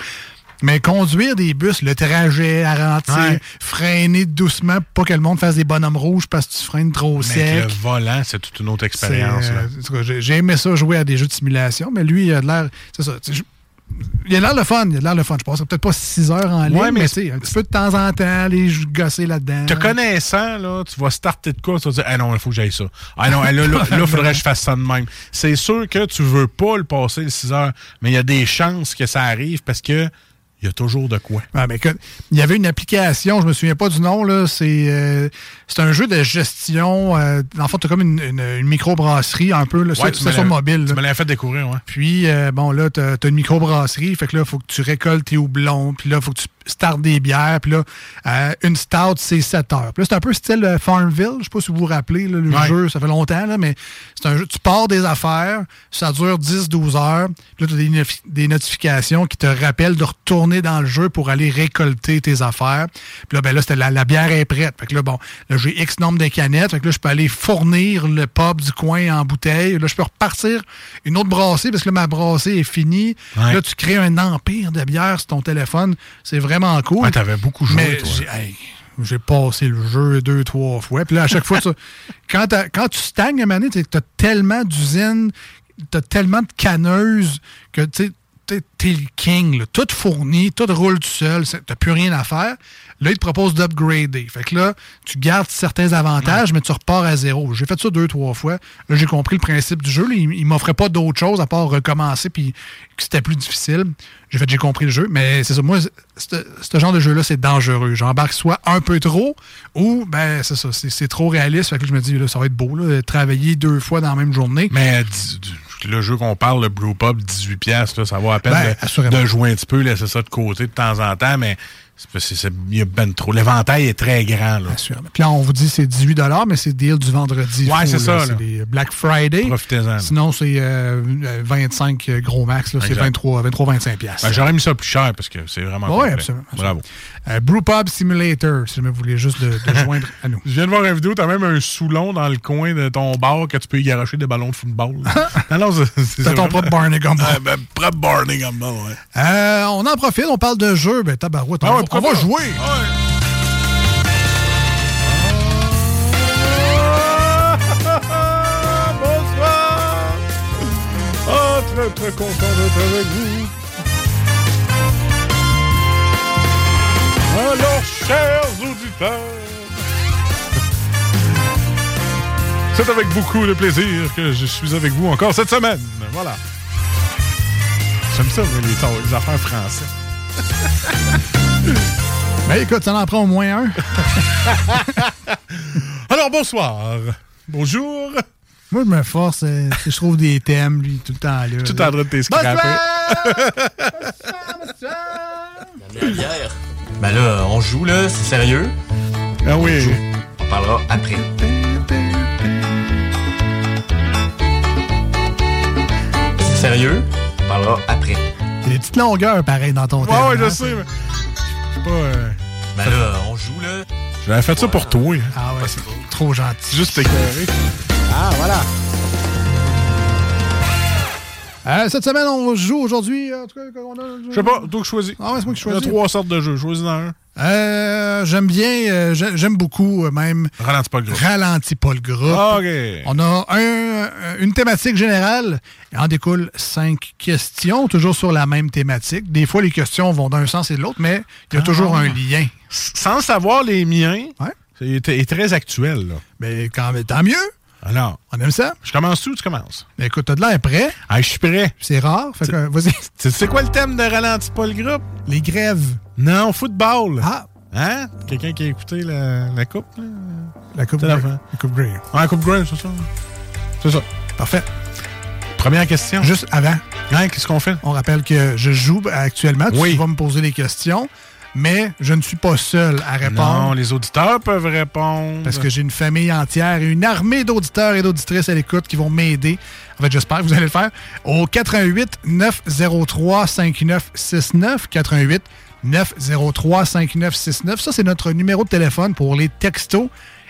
Mais conduire des bus, le trajet, à Ouais. freiner doucement, pour pas que le monde fasse des bonhommes rouges parce que tu freines trop Mais sec. avec le volant, c'est toute une autre expérience. C'est, euh, j'ai aimé ça jouer à des jeux de simulation, mais lui, il a de l'air. C'est ça. Il a l'air le fun, il a l'air le fun. Je passerai peut-être pas 6 heures en ligne, Ouais, mais mais, tu sais, un petit peu de temps en temps, aller gosser là-dedans. Te connaissant, là, tu vas starter de quoi? Tu vas dire, ah non, il faut que j'aille ça. Ah non, là, il faudrait que je fasse ça de même. C'est sûr que tu veux pas le passer le 6 heures, mais il y a des chances que ça arrive parce que il y a toujours de quoi. Mais écoute, il y avait une application, je me souviens pas du nom, là. C'est euh, c'est un jeu de gestion. Euh, en fait, tu as comme une, une, une microbrasserie un peu. Là, Ouais, sur mobile. Tu là. me l'as fait découvrir, ouais. Puis, euh, bon, là, tu as, une microbrasserie. Fait que là, il faut que tu récoltes tes houblons. Puis là, il faut que tu startes des bières. Puis là, euh, une stout, c'est 7 heures. Puis là, c'est un peu style euh, Farmville. Je sais pas si vous vous rappelez, là, le Ouais. jeu, ça fait longtemps, là, mais c'est un jeu. Tu pars des affaires, ça dure 10-12 heures. Puis là, tu as des, des notifications qui te rappellent de retourner dans le jeu pour aller récolter tes affaires. Puis là, ben là, la, la bière est prête. Fait que là, bon, là, j'ai X nombre de canettes. Fait que là, je peux aller fournir le pub du coin en bouteille. Là, je peux repartir une autre brassée parce que là, ma brassée est finie. Ouais. Là, tu crées un empire de bière sur ton téléphone. C'est vraiment cool. Ouais, t'avais beaucoup joué, Mais toi. j'ai- hey, j'ai passé le jeu deux, trois fois. Puis là, à chaque fois, quand, t'as- quand tu stagnes, à tu as tellement d'usines, tu as tellement de canneuses que tu t'es t'es le king. là. Tout fourni, tout roule tout seul. T'as plus rien à faire. Là, ils te proposent d'upgrader. Fait que là, tu gardes certains avantages, mais tu repars à zéro. J'ai fait ça deux, trois fois. Là, j'ai compris le principe du jeu. Là, il, il m'offrait pas d'autre chose à part recommencer puis que c'était plus difficile. J'ai fait, j'ai compris le jeu. Mais c'est ça. Moi, ce genre de jeu-là, c'est dangereux. J'embarque soit un peu trop ou, ben, c'est ça. C'est trop réaliste. Fait que là, je me dis, là, ça va être beau, là, travailler deux fois dans la même journée. Mais le jeu qu'on parle, le Brewpub, 18$, piastres, là, ça vaut à peine Ben, de- de, jouer un petit peu, laisser ça de côté de temps en temps, mais il y a ben trop. L'éventail est très grand. Là. Puis là, on vous dit c'est 18 mais c'est deal du vendredi. Ouais, c'est ça. C'est des Black Friday. Profitez-en. Sinon, c'est euh, euh, 25 gros max. C'est Exact. 23, 23-25 piastres. Ben, J'aurais mis ça plus cher parce que c'est vraiment complet. absolument, Bravo. Euh, Brewpub Simulator, si jamais vous voulez juste de, de joindre à nous. Je viens de voir une vidéo, t'as même un soulon dans le coin de ton bar que tu peux y garocher des ballons de football. non, non, c'est- ton propre Barney Gumbo. Ah, ben, propre Barney ouais. Euh, on en profite, on parle de jeu. Ben, tabarouette, on, Ah ouais, va- on va jouer. Bonsoir! Oh, être content d'être avec vous. Alors, chers auditeurs, c'est avec beaucoup de plaisir que je suis avec vous encore cette semaine. Voilà. J'aime ça, les, les affaires français. Ben écoute, ça en prend au moins un. Alors, bonsoir. Bonjour. Moi, je me force. euh, si je trouve des thèmes, lui, tout le temps là. Tout là. en train de t'escraper. La bière. Ben là, on joue là, c'est sérieux? Ah oui. On parlera après. C'est sérieux? On parlera après. Il y a des petites longueurs, pareil, dans ton thème. Ouais, ouais, je hein. sais, mais. C'est pas. euh, Ben là, on joue là. J'avais fait ça pour toi. hein. Ah ouais, c'est trop gentil. Juste éclairé. Ah, voilà. Euh, cette semaine, on joue aujourd'hui. En tout cas, on a- Je sais pas, toi que choisis. Ah ouais, c'est moi qui Il y a choisis. trois sortes de jeux. Choisis un. Euh, j'aime bien, euh, j'ai- j'aime beaucoup euh, même. Ralentis pas le groupe. Ralentis pas le groupe. Ah. On a un, euh, une thématique générale et en découle cinq questions, toujours sur la même thématique. Des fois, les questions vont d'un sens et de l'autre, mais il y a Ah. toujours un lien. Sans savoir les miens, c'est est très actuel. Là. Mais quand même, tant mieux. Alors, On aime ça? je commence tout ou tu commences? Mais écoute, t'as de l'air prêt. Ah, je suis prêt. C'est rare. Fait que, vas-y. Tu sais quoi le thème de Ralentis pas le groupe? Les grèves. Non, football. Ah! Hein? Quelqu'un qui a écouté la, la coupe? là? La coupe Grey. La coupe Grey. Ah, la coupe Grey, c'est ça. C'est ça. Parfait. Première question. Juste avant, Hein, qu'est-ce qu'on fait? on rappelle que je joue actuellement. Oui. Tu vas me poser des questions, mais je ne suis pas seul à répondre. Non, les auditeurs peuvent répondre. Parce que j'ai une famille entière et une armée d'auditeurs et d'auditrices à l'écoute qui vont m'aider. En fait, j'espère que vous allez le faire. Au 88 903 5969 88 903 5969. Ça, c'est notre numéro de téléphone pour les textos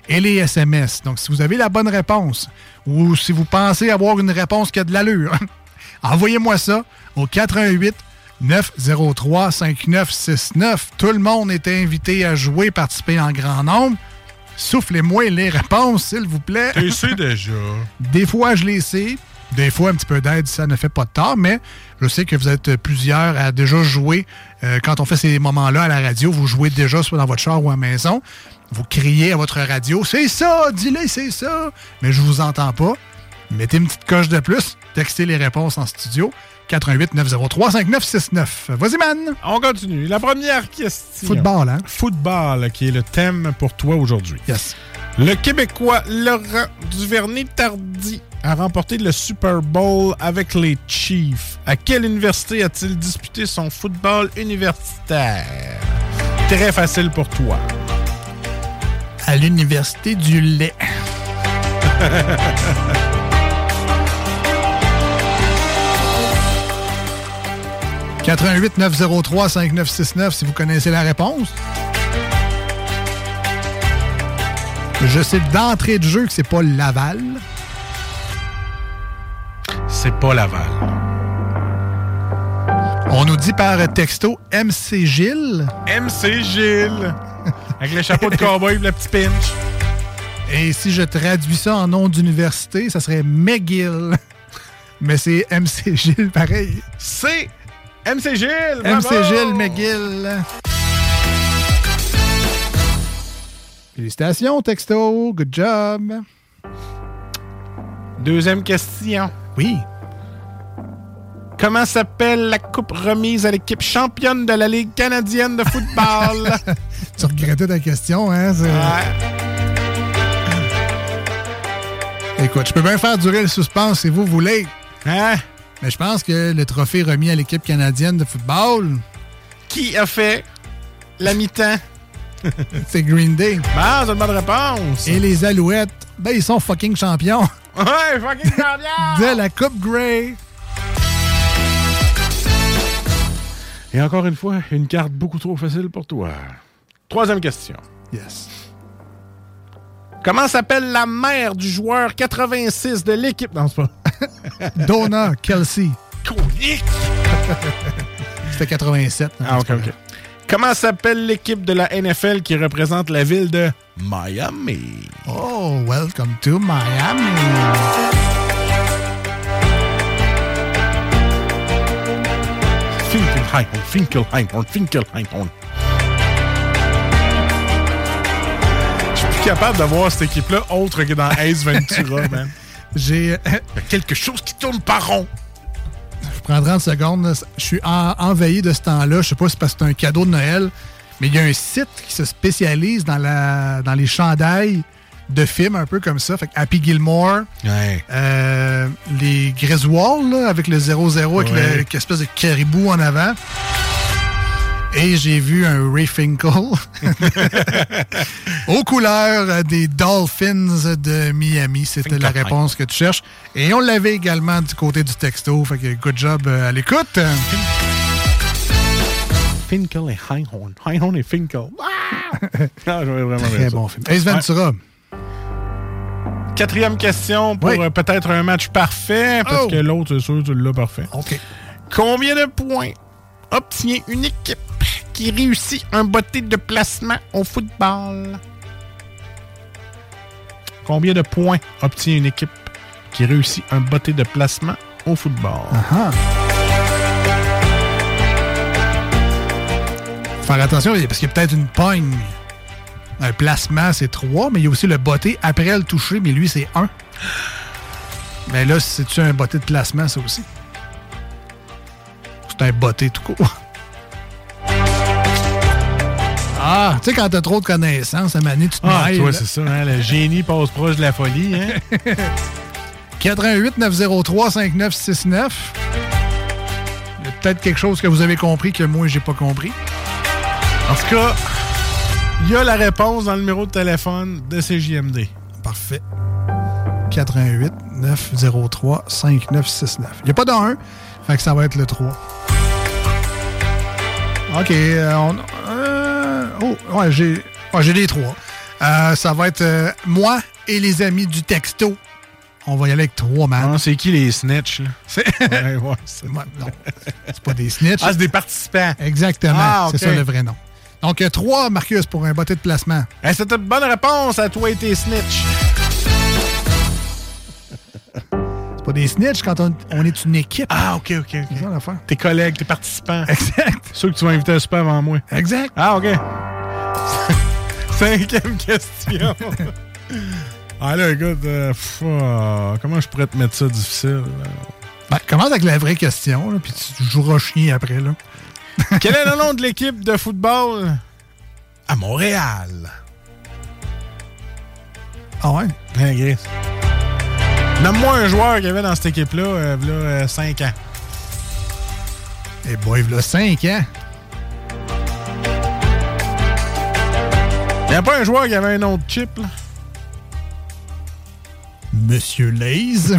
et les SMS. Donc, si vous avez la bonne réponse ou si vous pensez avoir une réponse qui a de l'allure, envoyez-moi ça au 88 903 5969. Tout le monde est invité à jouer, participer en grand nombre. Soufflez-moi les réponses, s'il vous plaît. Tu sais déjà. Des fois, je les sais. Des fois, un petit peu d'aide, ça ne fait pas de tort, mais je sais que vous êtes plusieurs à déjà jouer. euh, quand on fait ces moments-là à la radio, vous jouez déjà soit dans votre char ou à la maison. Vous criez à votre radio, c'est ça, dis-le, c'est ça. Mais je vous entends pas. Mettez une petite coche de plus, textez les réponses en studio. 88 903 5969. Vas-y, man! On continue. La première question. Football, hein? Football, qui est le thème pour toi aujourd'hui. Yes. Le Québécois Laurent Duvernay-Tardy a remporté le Super Bowl avec les Chiefs. À quelle université a-t-il disputé son football universitaire? Très facile pour toi. À l'Université du lait. 88 903 5969 si vous connaissez la réponse. Je sais d'entrée de jeu que c'est pas Laval. C'est pas Laval. On nous dit par texto MC Gilles. MC Gilles. Avec le chapeau de cowboy et le petit pinch. Et si je traduis ça en nom d'université, ça serait McGill. Mais c'est MC Gilles pareil. C'est MC Gilles. MC! Gilles McGill. Félicitations, texto. Good job. Deuxième question. Oui. Comment s'appelle la coupe remise à l'équipe championne de la Ligue canadienne de football? Tu regrettais ta question, hein? c'est- Écoute, je peux bien faire durer le suspense si vous voulez. Hein? Mais je pense que le trophée remis à l'équipe canadienne de football, Qui a fait la mi-temps? c'est Green Day. Ah, c'est une bonne réponse. Et les Alouettes, ben ils sont fucking champions Ouais, fucking champion! de la Coupe Grey. Et encore une fois, une carte beaucoup trop facile pour toi. Troisième question. Yes. Comment s'appelle la mère du joueur 86 de l'équipe? Non, c'est pas. Donna Kelsey. C'était 87. hein, Ah, ok, ok. Comment s'appelle l'équipe de la NFL qui représente la ville de Miami? Oh, welcome to Miami. Plus capable de voir cette équipe-là autre que dans Ace Ventura, man. J'ai. A quelque chose qui tourne par rond. Je prends 30 secondes. Je suis en- envahi de ce temps-là. Je sais pas si c'est parce que c'est un cadeau de Noël, mais il y a un site qui se spécialise dans, la, dans les chandails de films, un peu comme ça. Fait que Happy Gilmore, Ouais. euh, les Griswold, là, avec le 0-0, avec Ouais. le- l'espèce de caribou en avant. Et j'ai vu un Ray Finkel aux couleurs des Dolphins de Miami. C'était la réponse que tu cherches. Et on l'avait également du côté du texto. Fait que good job euh, à l'écoute. Finkel et Heinhorn. Heinhorn et Finkel. Ah, vraiment Très ça. bon film. Ace Ventura. Quatrième question pour Oui. euh, peut-être un match parfait, parce Oh. que l'autre, c'est sûr, tu l'as parfait. OK. Combien de points obtient une équipe qui réussit un botté de placement au football? Combien de points obtient une équipe qui réussit un botté de placement au football? Ah. Faire attention, parce qu'il y a peut-être une pogne. Un placement, c'est 3, mais il y a aussi le botté après le toucher, mais lui, c'est 1. Mais là, c'est-tu un botté de placement, ça aussi? C'est un botté tout court. Ah, tu sais, quand t'as trop de connaissances, à Mané, tu te Ah, toi, c'est ça, hein, le génie passe proche de la folie. Hein? 88 903 5969. Il y a peut-être quelque chose que vous avez compris que moi, j'ai pas compris. En tout cas, il y a la réponse dans le numéro de téléphone de CJMD. Parfait. 88 903 5969. Il n'y a pas de 1, fait que ça va être le 3. OK. euh, on- oh, ouais, j'ai ouais, j'ai les 3. ça va être euh, moi et les amis du texto. On va y aller avec 3, man. Ah, c'est qui les snitch? là? C'est Ouais, ouais, non. C'est pas des snitch. Ah, c'est des participants. Exactement. Ah, C'est ça le vrai nom. Donc, 3, Marcus, pour un botté de placement. Hey, C'était une bonne réponse à toi et tes snitch. Pas des snitch quand on, on est une équipe. Ah, OK, OK. C'est l'affaire. Tes collègues, tes participants. Exact. Ceux que tu vas inviter à souper avant moi. Exact. Ah, OK. Cinquième question. ah là, écoute, euh, pff, ah, comment je pourrais te mettre ça difficile? Ben, commence avec la vraie question, là, puis tu joueras chien après. Là. Quel est le nom de l'équipe de football à Montréal? Ah ouais? Hein, Chris? Nomme-moi un joueur qu'il y avait dans cette équipe-là, euh, là, 5 ans. Eh boy, il a 5 ans. Il n'y a pas un joueur qui avait un nom de chip, là? Monsieur Laze.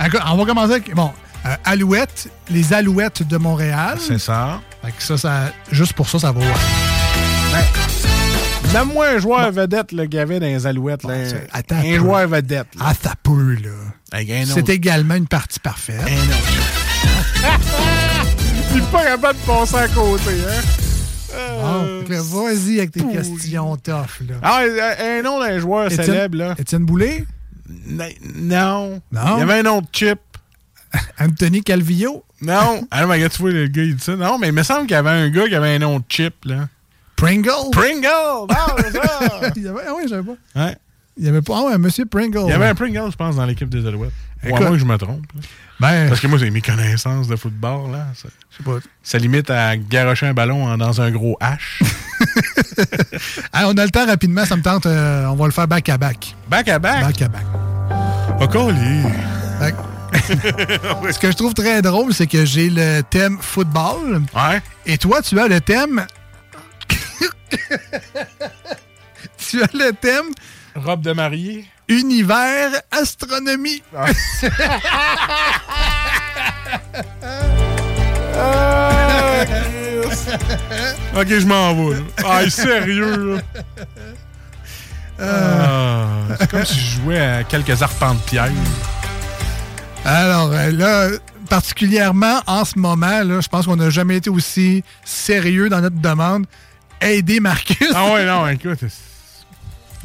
Encore, on va commencer avec. Bon, euh, Alouette, les Alouettes de Montréal. C'est ça. Fait que ça, ça, juste pour ça, ça vaut. Nomme-moi un joueur vedette là, qu'il y avait dans les Alouettes. Là. un joueur vedette. là. Ah, ça peut, là. Un C'est également une partie parfaite. Un. Il est pas capable de passer à côté, hein? Bon, que vas-y avec tes questions tough, là. Ah, un nom d'un joueur Étienne- célèbre, là. Étienne Boulay? N- Non. Non? Il y avait un autre chip. Anthony Calvillo? Non. ah, mais regarde, tu vois, le gars, il dit ça. Non, mais il me semble qu'il y avait un gars qui avait un nom de chip, là. Pringle? Pringle! Non, c'est ça! Il y avait- ah oui, j'avais pas. Ouais. Il y avait pas. Ah ouais, Monsieur Pringle. Il y avait un Pringle, je pense, dans l'équipe des Alouettes. Ou à moins que je me trompe. là. Ben, Parce que moi, c'est mes connaissances de football, là. Ça, je sais pas. ça limite à garocher un ballon en- dans un gros H. Hey, on a le temps rapidement, ça me tente. euh, on va le faire back à back. Back à back? Back à back. Encore lui. Fait que- Ce que je trouve très drôle, c'est que j'ai le thème football. Ouais. Et toi, tu as le thème. tu as le thème? Robe de mariée. univers astronomie. Ah, Chris. ok, je m'en vais. là. Ah, sérieux, là. Ah, c'est comme si je jouais à quelques arpents de pierre. Alors euh, là, particulièrement en ce moment, là, je pense qu'on n'a jamais été aussi sérieux dans notre demande. Aider Marcus. Ah ouais, non, écoute.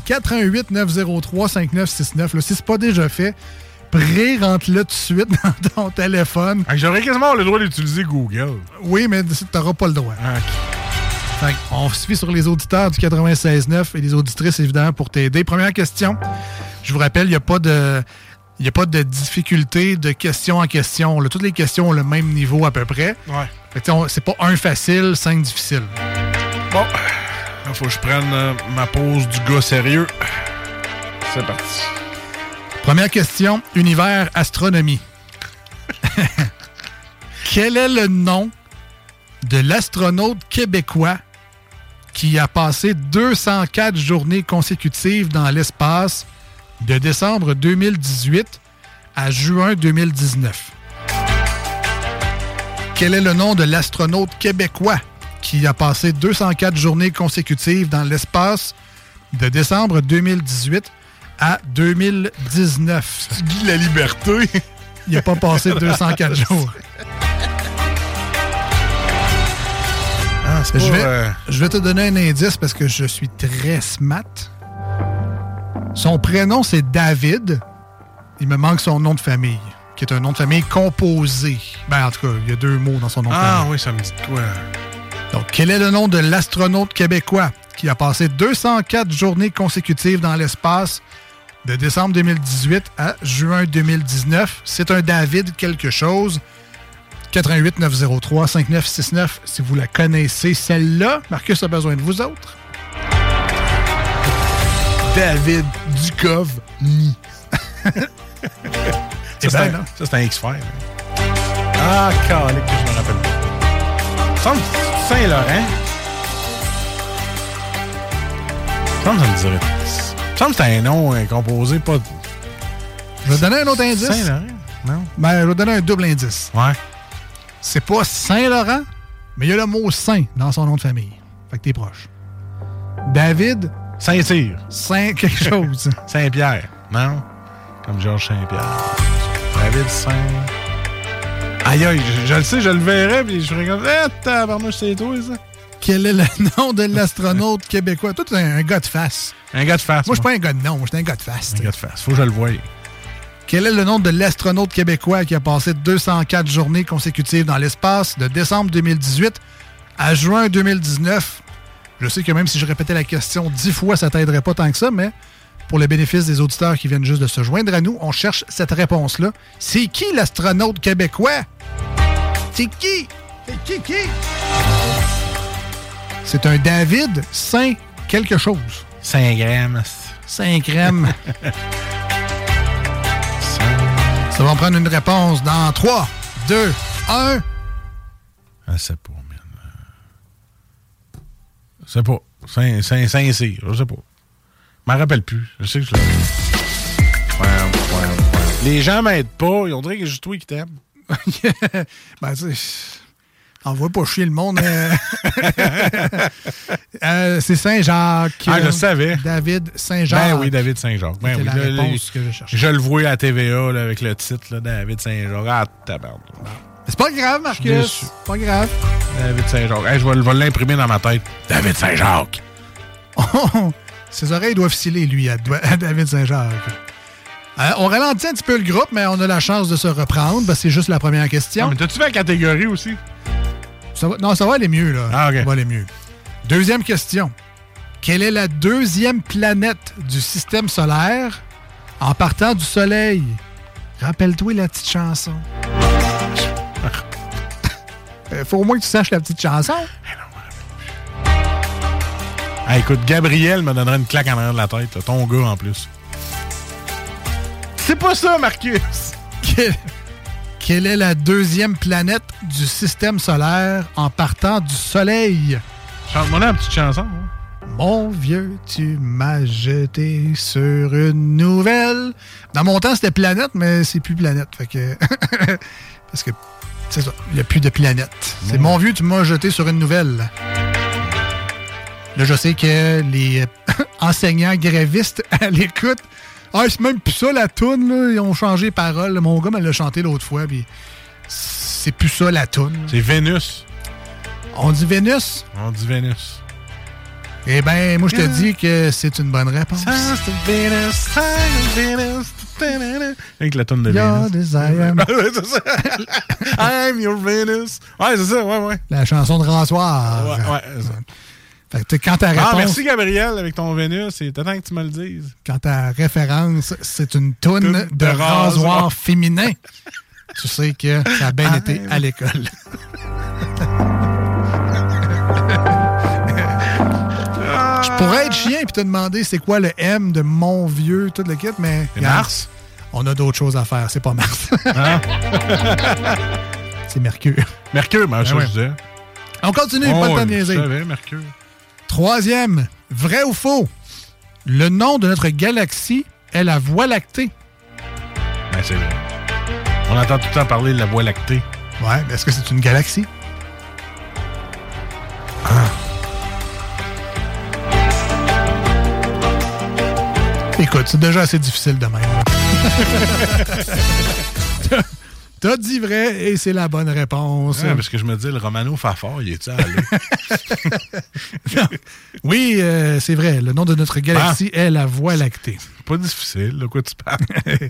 88 903 5969. Là, si c'est pas déjà fait, exprès, rentre-le tout de suite dans ton téléphone. Ah, J'aurais quasiment le droit d'utiliser Google. Oui, mais tu n'auras pas le droit. Fait on se fie sur les auditeurs du 96.9 et les auditrices, évidemment, pour t'aider. Première question. Je vous rappelle, il n'y a pas de... Il n'y a pas de difficulté de question en question. là. Toutes les questions ont le même niveau à peu près. Ouais. Fait que, tu sais, on- C'est pas un facile, cinq difficiles. Bon, il faut que je prenne euh, ma pause du gars sérieux. C'est parti. Première question, univers astronomie. Quel est le nom de l'astronaute québécois qui a passé 204 journées consécutives dans l'espace de décembre 2018 à juin 2019? Quel est le nom de l'astronaute québécois qui a passé 204 journées consécutives dans l'espace de décembre 2018 à 2019? C'est Guy la liberté. Il n'a pas passé 204 jours. Ah, c'est Je pas, vais, euh, je vais te donner un indice parce que je suis très smart. Son prénom, c'est David. Il me manque son nom de famille, qui est un nom de famille composé. Ben, en tout cas, il y a deux mots dans son nom de Ah famille. oui, ça me dit quoi? Donc, quel est le nom de l'astronaute québécois qui a passé 204 journées consécutives dans l'espace de décembre 2018 à juin 2019? C'est un David quelque chose. 88 903 5969 si vous la connaissez, celle-là. Marcus a besoin de vous autres. David Duchovny. Eh ça, c'est ben, un, non. ça, c'est un X-Files. Ah, calique que je me rappelle pas. Ça me dit Saint-Laurent. Ça me semble que ça me dirait. Ça me semble que c'est un nom euh, composé pas. Je vais te donner un autre indice. Saint-Laurent? Non? Ben, je vais te donner un double indice. Ouais. C'est pas Saint-Laurent, mais il y a le mot Saint dans son nom de famille. Fait que t'es proche. David. Saint-Cyr. Saint quelque chose. Saint-Pierre. Non? Comme Georges Saint-Pierre. David Saint. Aïe aïe, je, je le sais, je le verrais, puis je comme. Eh, tabarnouche, c'est toi, ça. Quel est le nom de l'astronaute québécois? Toi, t'es un gars de face. Un gars de face. Moi, je suis pas un gars de nom, je suis un gars de face. Un gars de face. Faut que je le voie. Quel est le nom de l'astronaute québécois qui a passé 204 journées consécutives dans l'espace de décembre 2018 à juin 2019? Je sais que même si je répétais la question dix fois, ça t'aiderait pas tant que ça, mais pour le bénéfice des auditeurs qui viennent juste de se joindre à nous, on cherche cette réponse-là. C'est qui l'astronaute québécois? C'est qui? C'est qui qui? C'est un David Saint quelque chose. Saint-Gramme. Saint-Crème. Ça va en prendre une réponse dans 3, 2, 1. Je sais pas, man. Je sais pas. Saint- Saint- Saint-Cyr, je sais pas. Je m'en rappelle plus. Je sais que je l'ai. Les gens m'aident pas. Ils ont dirait que c'est juste toi qui t'aime. ben, tu sais, envoie pas chier le monde. euh. Euh, c'est Saint-Jacques. Ah, je le savais. David Saint-Jacques. Ben oui, David Saint-Jacques. Ben C'était oui, la là, réponse que je cherchais. Je le vois à TVA là, avec le titre là, David Saint-Jacques. Ah, tabarnak. C'est pas grave, Marcus. déçu. Pas grave. David Saint-Jacques. Hey, je vais, je vais l'imprimer dans ma tête. David Saint-Jacques. Ses oreilles doivent filer, lui, à, David Saint-Jacques. Euh, on ralentit un petit peu le groupe, mais on a la chance de se reprendre. parce que c'est juste la première question. Mais t'as-tu la catégorie aussi? Ça va- non, ça va aller mieux, là. Ah. Ça va aller mieux. Deuxième question. Quelle est la deuxième planète du système solaire en partant du Soleil? Rappelle-toi la petite chanson. Euh, faut au moins que tu saches la petite chanson. Ah, écoute, Gabriel me donnerait une claque en arrière de la tête. là. Ton gars, en plus. C'est pas ça, Marcus! Quelle, quelle est la deuxième planète du système solaire en partant du Soleil? Chante-moi la petite chanson. hein. Mon vieux, tu m'as jeté sur une nouvelle. Dans mon temps, c'était planète, mais c'est plus planète. Fait que. Parce que, c'est ça, il n'y a plus de planète. C'est mon vieux, tu m'as jeté sur une nouvelle. Là, je sais que les enseignants grévistes à l'écoute. Ah, c'est même plus ça la toune, là. Ils ont changé les paroles. Mon gars me l'a chanté l'autre fois, puis c'est plus ça la toune. C'est Vénus. On dit Vénus? On dit Vénus. Eh ben, moi, je te dis que c'est une bonne réponse. Avec la tonne de Your Venus. ça. I'm your Venus. Ouais, c'est ça, ouais, ouais. La chanson de Ransoir. Ouais, ouais, c'est ça. Fait que quand ta réponse, Ah, merci Gabriel avec ton Vénus. C'est temps que tu me le dises. quand ta référence, c'est une toune de, de rasoir rasoir. féminin, tu sais que ça a bien Ah, été à l'école. Je pourrais être chien puis te demander c'est quoi le M de mon vieux, tout le kit, mais. Regarde, Mars? On a d'autres choses à faire, c'est pas Mars. Ah. c'est Mercure. Mercure, ben, ça, ouais. je disais. On continue, Oh, pas le temps de je niaiser. savais, Mercure. Troisième, vrai ou faux? Le nom de notre galaxie est la Voie lactée. Ben, c'est vrai. On entend tout le temps parler de la Voie lactée. Ouais, mais est-ce que c'est une galaxie? Écoute, c'est déjà assez difficile de même. T'as- dit vrai et c'est la bonne réponse. Ouais, parce que je me dis, le Romano Fafard, il est-tu allé? Oui, euh, c'est vrai. Le nom de notre galaxie est la Voie lactée. Pas difficile, de quoi tu parles?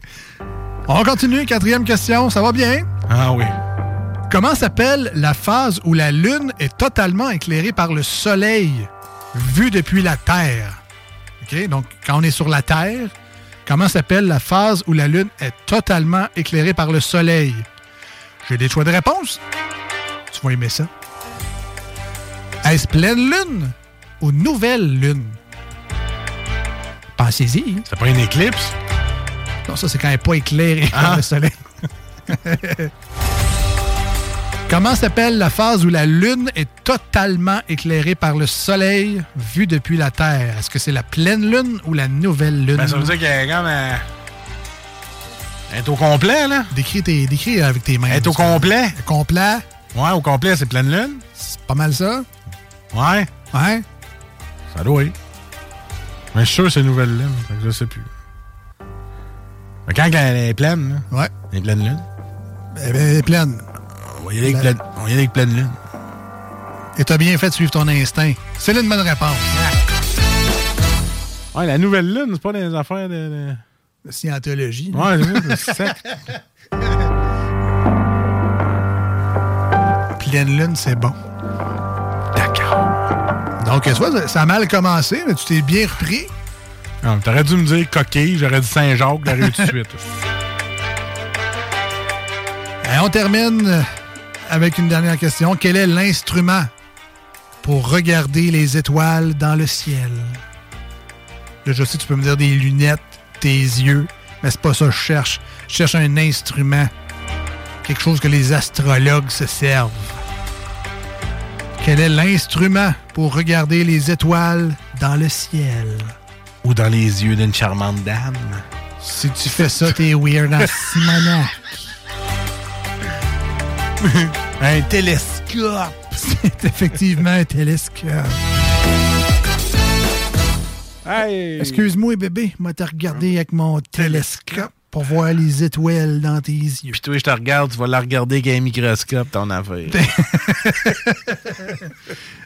On continue. Quatrième question. Ça va bien? ah oui. Comment s'appelle la phase où la Lune est totalement éclairée par le Soleil, vu depuis la Terre? OK? Donc, quand on est sur la Terre, comment s'appelle la phase où la Lune est totalement éclairée par le Soleil? J'ai des choix de réponse. Tu vas aimer ça. Est-ce pleine Lune ou nouvelle Lune? Pensez-y. C'est pas une éclipse? Non, ça, c'est quand elle n'est pas éclairée par Ah. le soleil. Comment s'appelle la phase où la Lune est totalement éclairée par le soleil vu depuis la Terre? Est-ce que c'est la pleine Lune ou la nouvelle Lune? Ben, ça veut dire qu'elle est comme. euh, Elle est au complet, là? Décris, tes- décris avec tes mains. Elle est au complet? Complet? Ouais, au complet, c'est pleine lune? C'est pas mal ça? Ouais. Ouais. Ça doit être. Mais je suis sûr que c'est nouvelle lune, fait que je sais plus. Mais quand elle est pleine, là, Ouais. elle est pleine lune. Elle est pleine. On va y aller avec, La- pleine, on va y aller avec pleine lune. Et t'as bien fait de suivre ton instinct. C'est là une bonne réponse. Ouais, la nouvelle lune, c'est pas des affaires de. de- La scientologie. Ouais, c'est sec. Pleine Lune, c'est bon. D'accord. Donc, tu vois, ça- ça a mal commencé, mais tu t'es bien repris. Non, T'aurais dû me dire coquille, j'aurais dit Saint-Jacques, j'aurais eu tout de suite. Et on termine avec une dernière question. Quel est l'instrument pour regarder les étoiles dans le ciel? Là, je sais, tu peux me dire des lunettes, tes yeux, mais c'est pas ça que je cherche. Je cherche un instrument. Quelque chose que les astrologues se servent. Quel est l'instrument pour regarder les étoiles dans le ciel? Ou dans les yeux d'une charmante dame. Si tu fais ça, t'es weird en Simonac. un télescope. C'est effectivement un télescope. Hey. Excuse-moi, bébé, moi te regardé avec mon télescope pour voir les étoiles dans tes yeux. Puis toi, je te regarde, tu vas la regarder avec un microscope, ton affaire.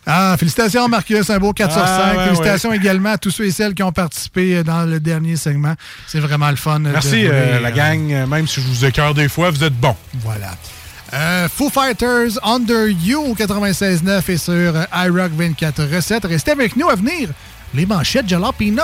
Ah, félicitations Marcus, un beau 4 sur Ah, 5. ouais, félicitations également à tous ceux et celles qui ont participé dans le dernier segment. C'est vraiment le fun. de Merci, euh, la euh, gang. euh, Même si je vous écœure des fois, vous êtes bons. Voilà. Euh, Foo Fighters Under You au 96.9 et sur euh, iRock 24 recettes. Restez avec nous à venir. Les manchettes Jalapino.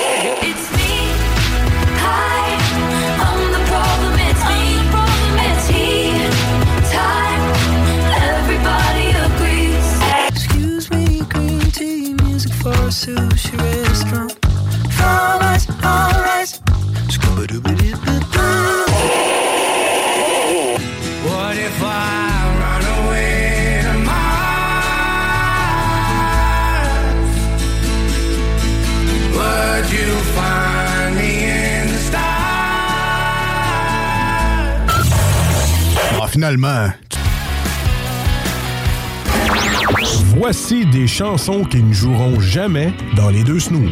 Finalement. Voici des chansons qui ne joueront jamais dans les deux snooze.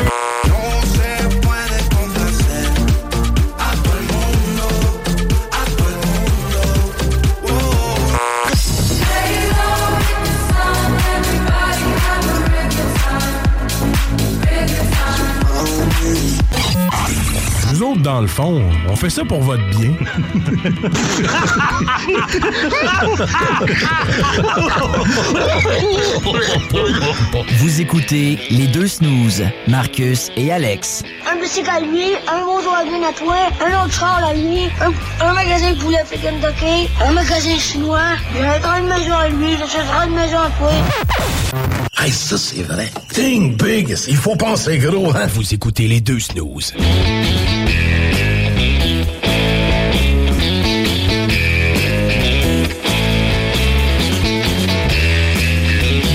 Nous autres, dans le fond, on fait ça pour votre bien. Vous écoutez les deux snooze, Marcus et Alex. Un bicycle à lui, un bonjour à bien à toi, un autre char à lui, un, un magasin de poulet Kentucky, un magasin chinois, j'ai un une maison à lui, j'achèterai une maison à toi. Hey, ça, c'est vrai. Think big. Il faut penser gros, hein? Vous écoutez les deux snooze.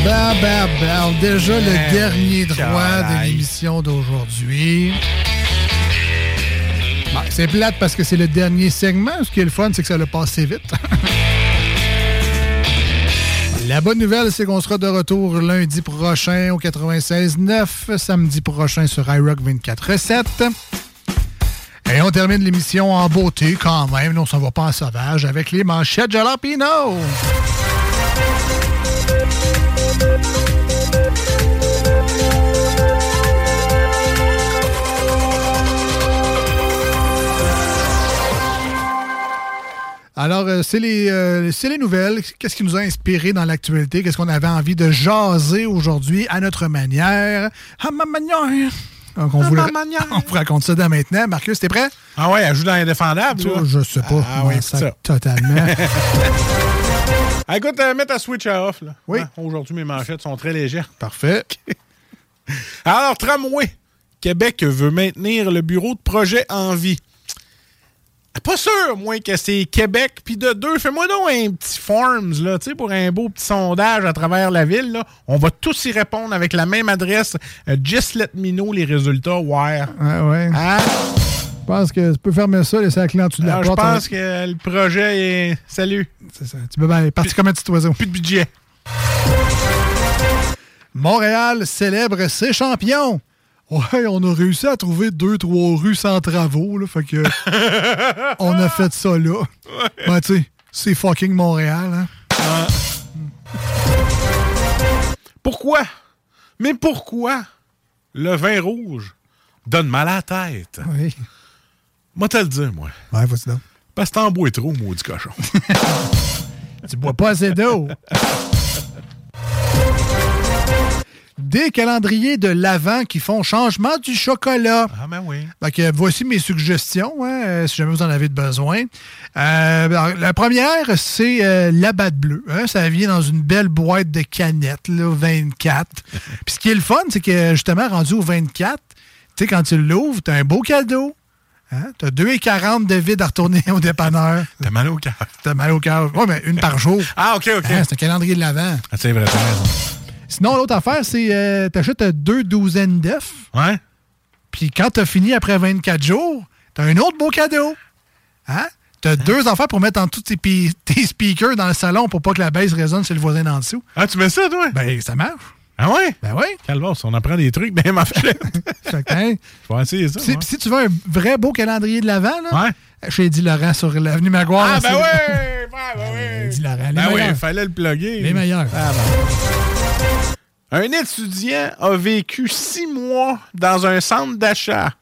Bam, bam, bam. Déjà le dernier droit de l'émission d'aujourd'hui. Bon, c'est plate parce que c'est le dernier segment. Ce qui est le fun, c'est que ça l'a passé vite. La bonne nouvelle, c'est qu'on sera de retour lundi prochain au 96.9, samedi prochain sur iRock 24.7. Et on termine l'émission en beauté quand même. Non, on s'en va pas en sauvage avec les manchettes Jalapino. Alors, euh, c'est les, euh, c'est les nouvelles. Qu'est-ce qui nous a inspiré dans l'actualité? Qu'est-ce qu'on avait envie de jaser aujourd'hui à notre manière? À ma manière! Donc, on, À vous ma manière. on vous raconte ça dès maintenant. Marcus, t'es prêt? Ah ouais, elle joue dans Indéfendable, toi? Je sais pas. Ah Moi, ouais, ça, c'est ça. Totalement. Ah, écoute, euh, mets ta switch à off. Là. Oui. Ouais, Aujourd'hui, mes manchettes sont très légères. Parfait. Alors, Tramway. Québec veut maintenir le bureau de projet en vie. Pas sûr, moi, que c'est Québec. Puis de deux, fais-moi donc un petit forms, là, tu sais, pour un beau petit sondage à travers la ville. Là. On va tous y répondre avec la même adresse. Euh, just let me know les résultats. Ouais. Ouais, ouais. Hein? Je pense que tu peux fermer ça, laisser la clé en dessous de la Alors, je porte. pense que le projet est. Salut. C'est ça. Tu peux bien partir comme un petit oiseau. Plus de budget. Montréal célèbre ses champions. Ouais, on a réussi à trouver deux, trois rues sans travaux, là. Fait que. on a fait ça là. Ben, tu sais, c'est fucking Montréal, hein. Pourquoi? Mais pourquoi le vin rouge donne mal à la tête? Oui. Moi, te le dire, moi. Ouais, vas-y donc. Parce que t'en bois trop, maudit cochon. Tu bois pas assez d'eau. des calendriers de l'Avent qui font changement du chocolat. Ah, ben oui. Que voici mes suggestions, hein, euh, si jamais vous en avez besoin. Euh, alors, la première, c'est euh, la batte bleue. hein. ça vient dans une belle boîte de canettes, là, 24. Puis ce qui est le fun, c'est que justement, rendu au 24, tu sais, quand tu l'ouvres, tu as un beau cadeau. Hein? Tu as 2,40 de vide à retourner au dépanneur. T'as mal au cœur. T'as mal au cœur. Oui, mais une par jour. Ah, OK, OK. Hein, c'est un calendrier de l'avant. Ah, c'est vrai, t'as raison. Sinon, l'autre affaire, c'est euh, t'achètes deux douzaines d'œufs. Ouais. Puis quand t'as fini après 24 jours, t'as un autre beau cadeau. Hein? T'as deux affaires pour mettre en tous tes, speakers dans le salon pour pas que la baisse résonne sur le voisin d'en dessous. Ah, tu mets ça, toi? Ben, ça marche. Ah ouais? Ben oui. Calvos, on apprend des trucs, ben ma. Fait que, hein, Je vais essayer ça. si, si tu veux un vrai beau calendrier de l'Avent, là, chez Eddie Laurent sur l'avenue Maguire. Ah, ben ouais! Ben, ben oui! Eddie Laurent, les Ben oui, il fallait le plugger. Les meilleurs. Ah, ben. Un étudiant a vécu six mois dans un centre d'achat.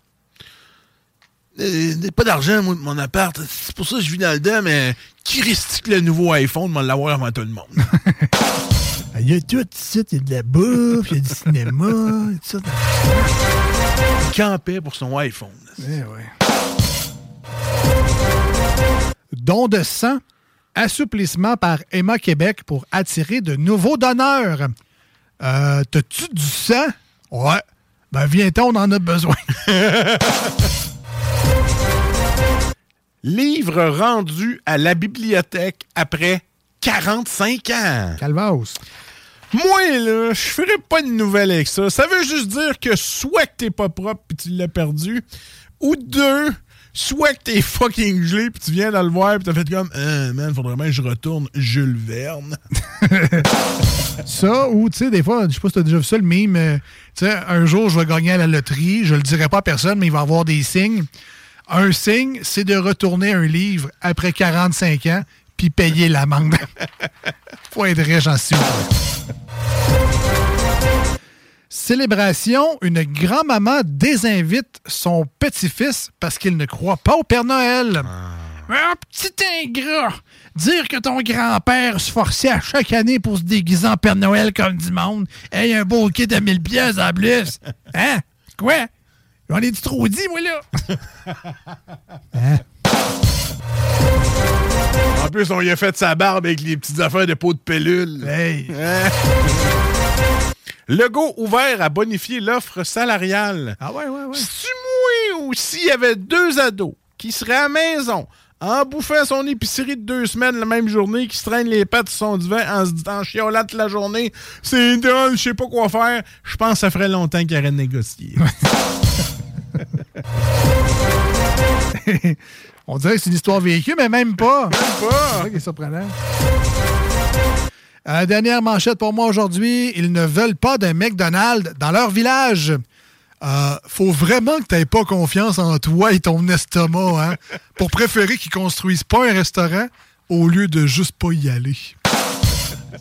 Euh, pas d'argent, moi, de mon appart. C'est pour ça que je vis dans le dedans, mais qui ristique le nouveau iPhone de l'avoir avant tout le monde? Il y a tout ici, il y a de la bouffe, il y a du cinéma, tout ça. Il campait pour son iPhone? Eh ouais. Don de sang, assouplissement par Emma Québec pour attirer de nouveaux donneurs. Euh, T'as-tu du sang? Ouais. Ben viens-t'en, on en a besoin. Livre rendu à la bibliothèque après 45 ans. Calvaus. Moi, là, je ferais pas de nouvelles avec ça. Ça veut juste dire que soit que t'es pas propre puis tu l'as perdu, ou deux, soit que t'es fucking gelé puis tu viens dans le voir puis t'as fait comme, euh, man, faudrait bien que je retourne Jules Verne. Ça, ou, tu sais, des fois, je sais pas si t'as déjà vu ça, le mime, euh, tu sais, un jour, je vais gagner à la loterie, je le dirai pas à personne, mais il va avoir des signes. Un signe, c'est de retourner un livre après 45 ans, puis payer l'amende. Faut être riche en Célébration, une grand-maman désinvite son petit-fils parce qu'il ne croit pas au Père Noël. Ah, petit ingrat! Dire que ton grand-père se forçait à chaque année pour se déguiser en Père Noël comme du monde. Hey, un beau kit de 1000 pièces en plus. Hein? Quoi? J'en ai-tu trop dit, moi, là? Hein? En plus, on y a fait sa barbe avec les petites affaires de peau de pellule. Hey! Hein? Legault ouvert à bonifier l'offre salariale. Ah ouais, ouais, ouais. Si moi ou s'il y avait deux ados qui seraient à la maison en bouffant son épicerie de deux semaines la même journée, qui se traînent les pattes sur son divan en se en chiolant toute la journée, c'est drôle, je sais pas quoi faire, je pense que ça ferait longtemps qu'il aurait négocié. On dirait que c'est une histoire vécue, mais même pas. Même pas. C'est ça qui est surprenant. Euh, dernière manchette pour moi aujourd'hui. Ils ne veulent pas d'un McDonald's dans leur village. Euh, faut vraiment que tu n'aies pas confiance en toi et ton estomac hein, pour préférer qu'ils construisent pas un restaurant au lieu de juste pas y aller.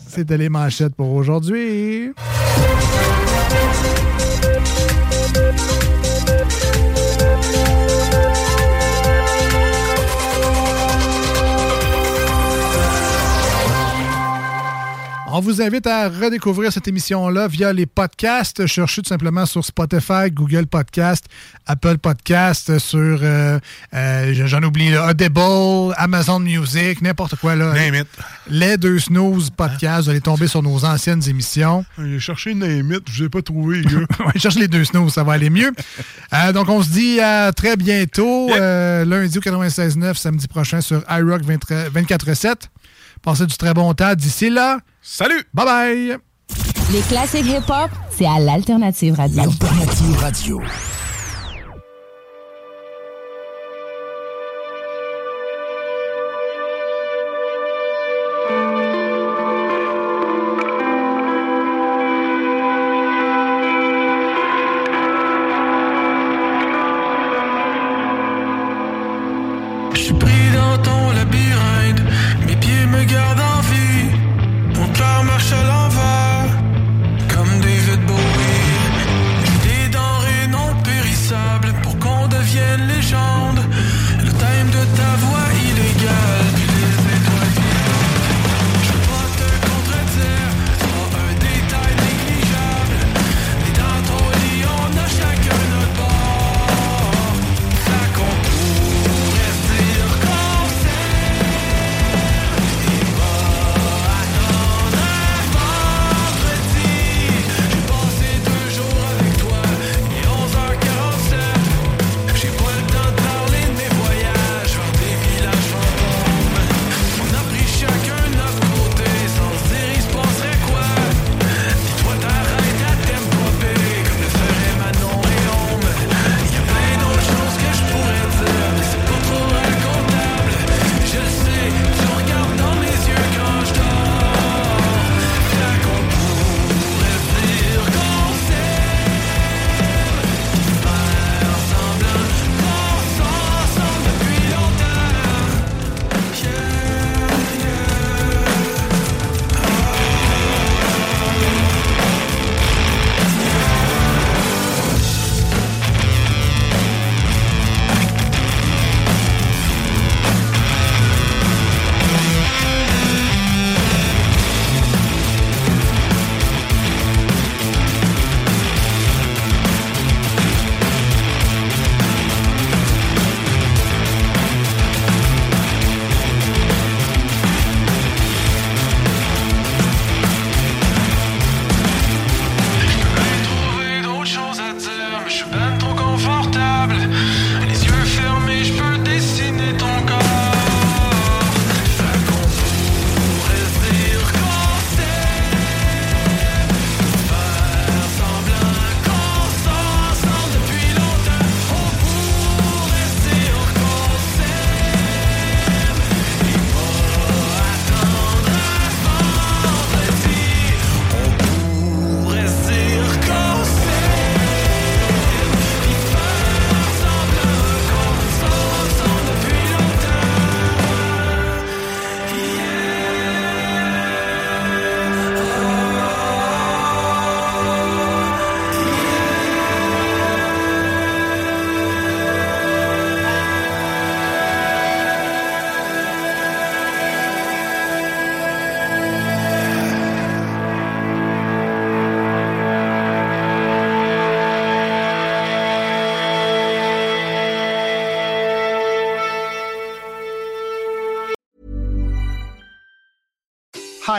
C'était les manchettes pour aujourd'hui. On vous invite à redécouvrir cette émission-là via les podcasts. Cherchez tout simplement sur Spotify, Google Podcast, Apple Podcast, sur, euh, euh, j'en oublie, là, Audible, Amazon Music, n'importe quoi. Là. Name it. Les deux snooze podcasts, vous allez tomber sur nos anciennes émissions. J'ai cherché Name it, je l'ai pas trouvé, cherche les deux snooze, ça va aller mieux. Euh, donc, on se dit à très bientôt, lundi au 96.9, samedi prochain sur iRock 20 24.7. Passez du très bon temps. D'ici là, salut! Bye bye! Les classiques hip-hop, c'est à l'Alternative Radio. Alternative Radio.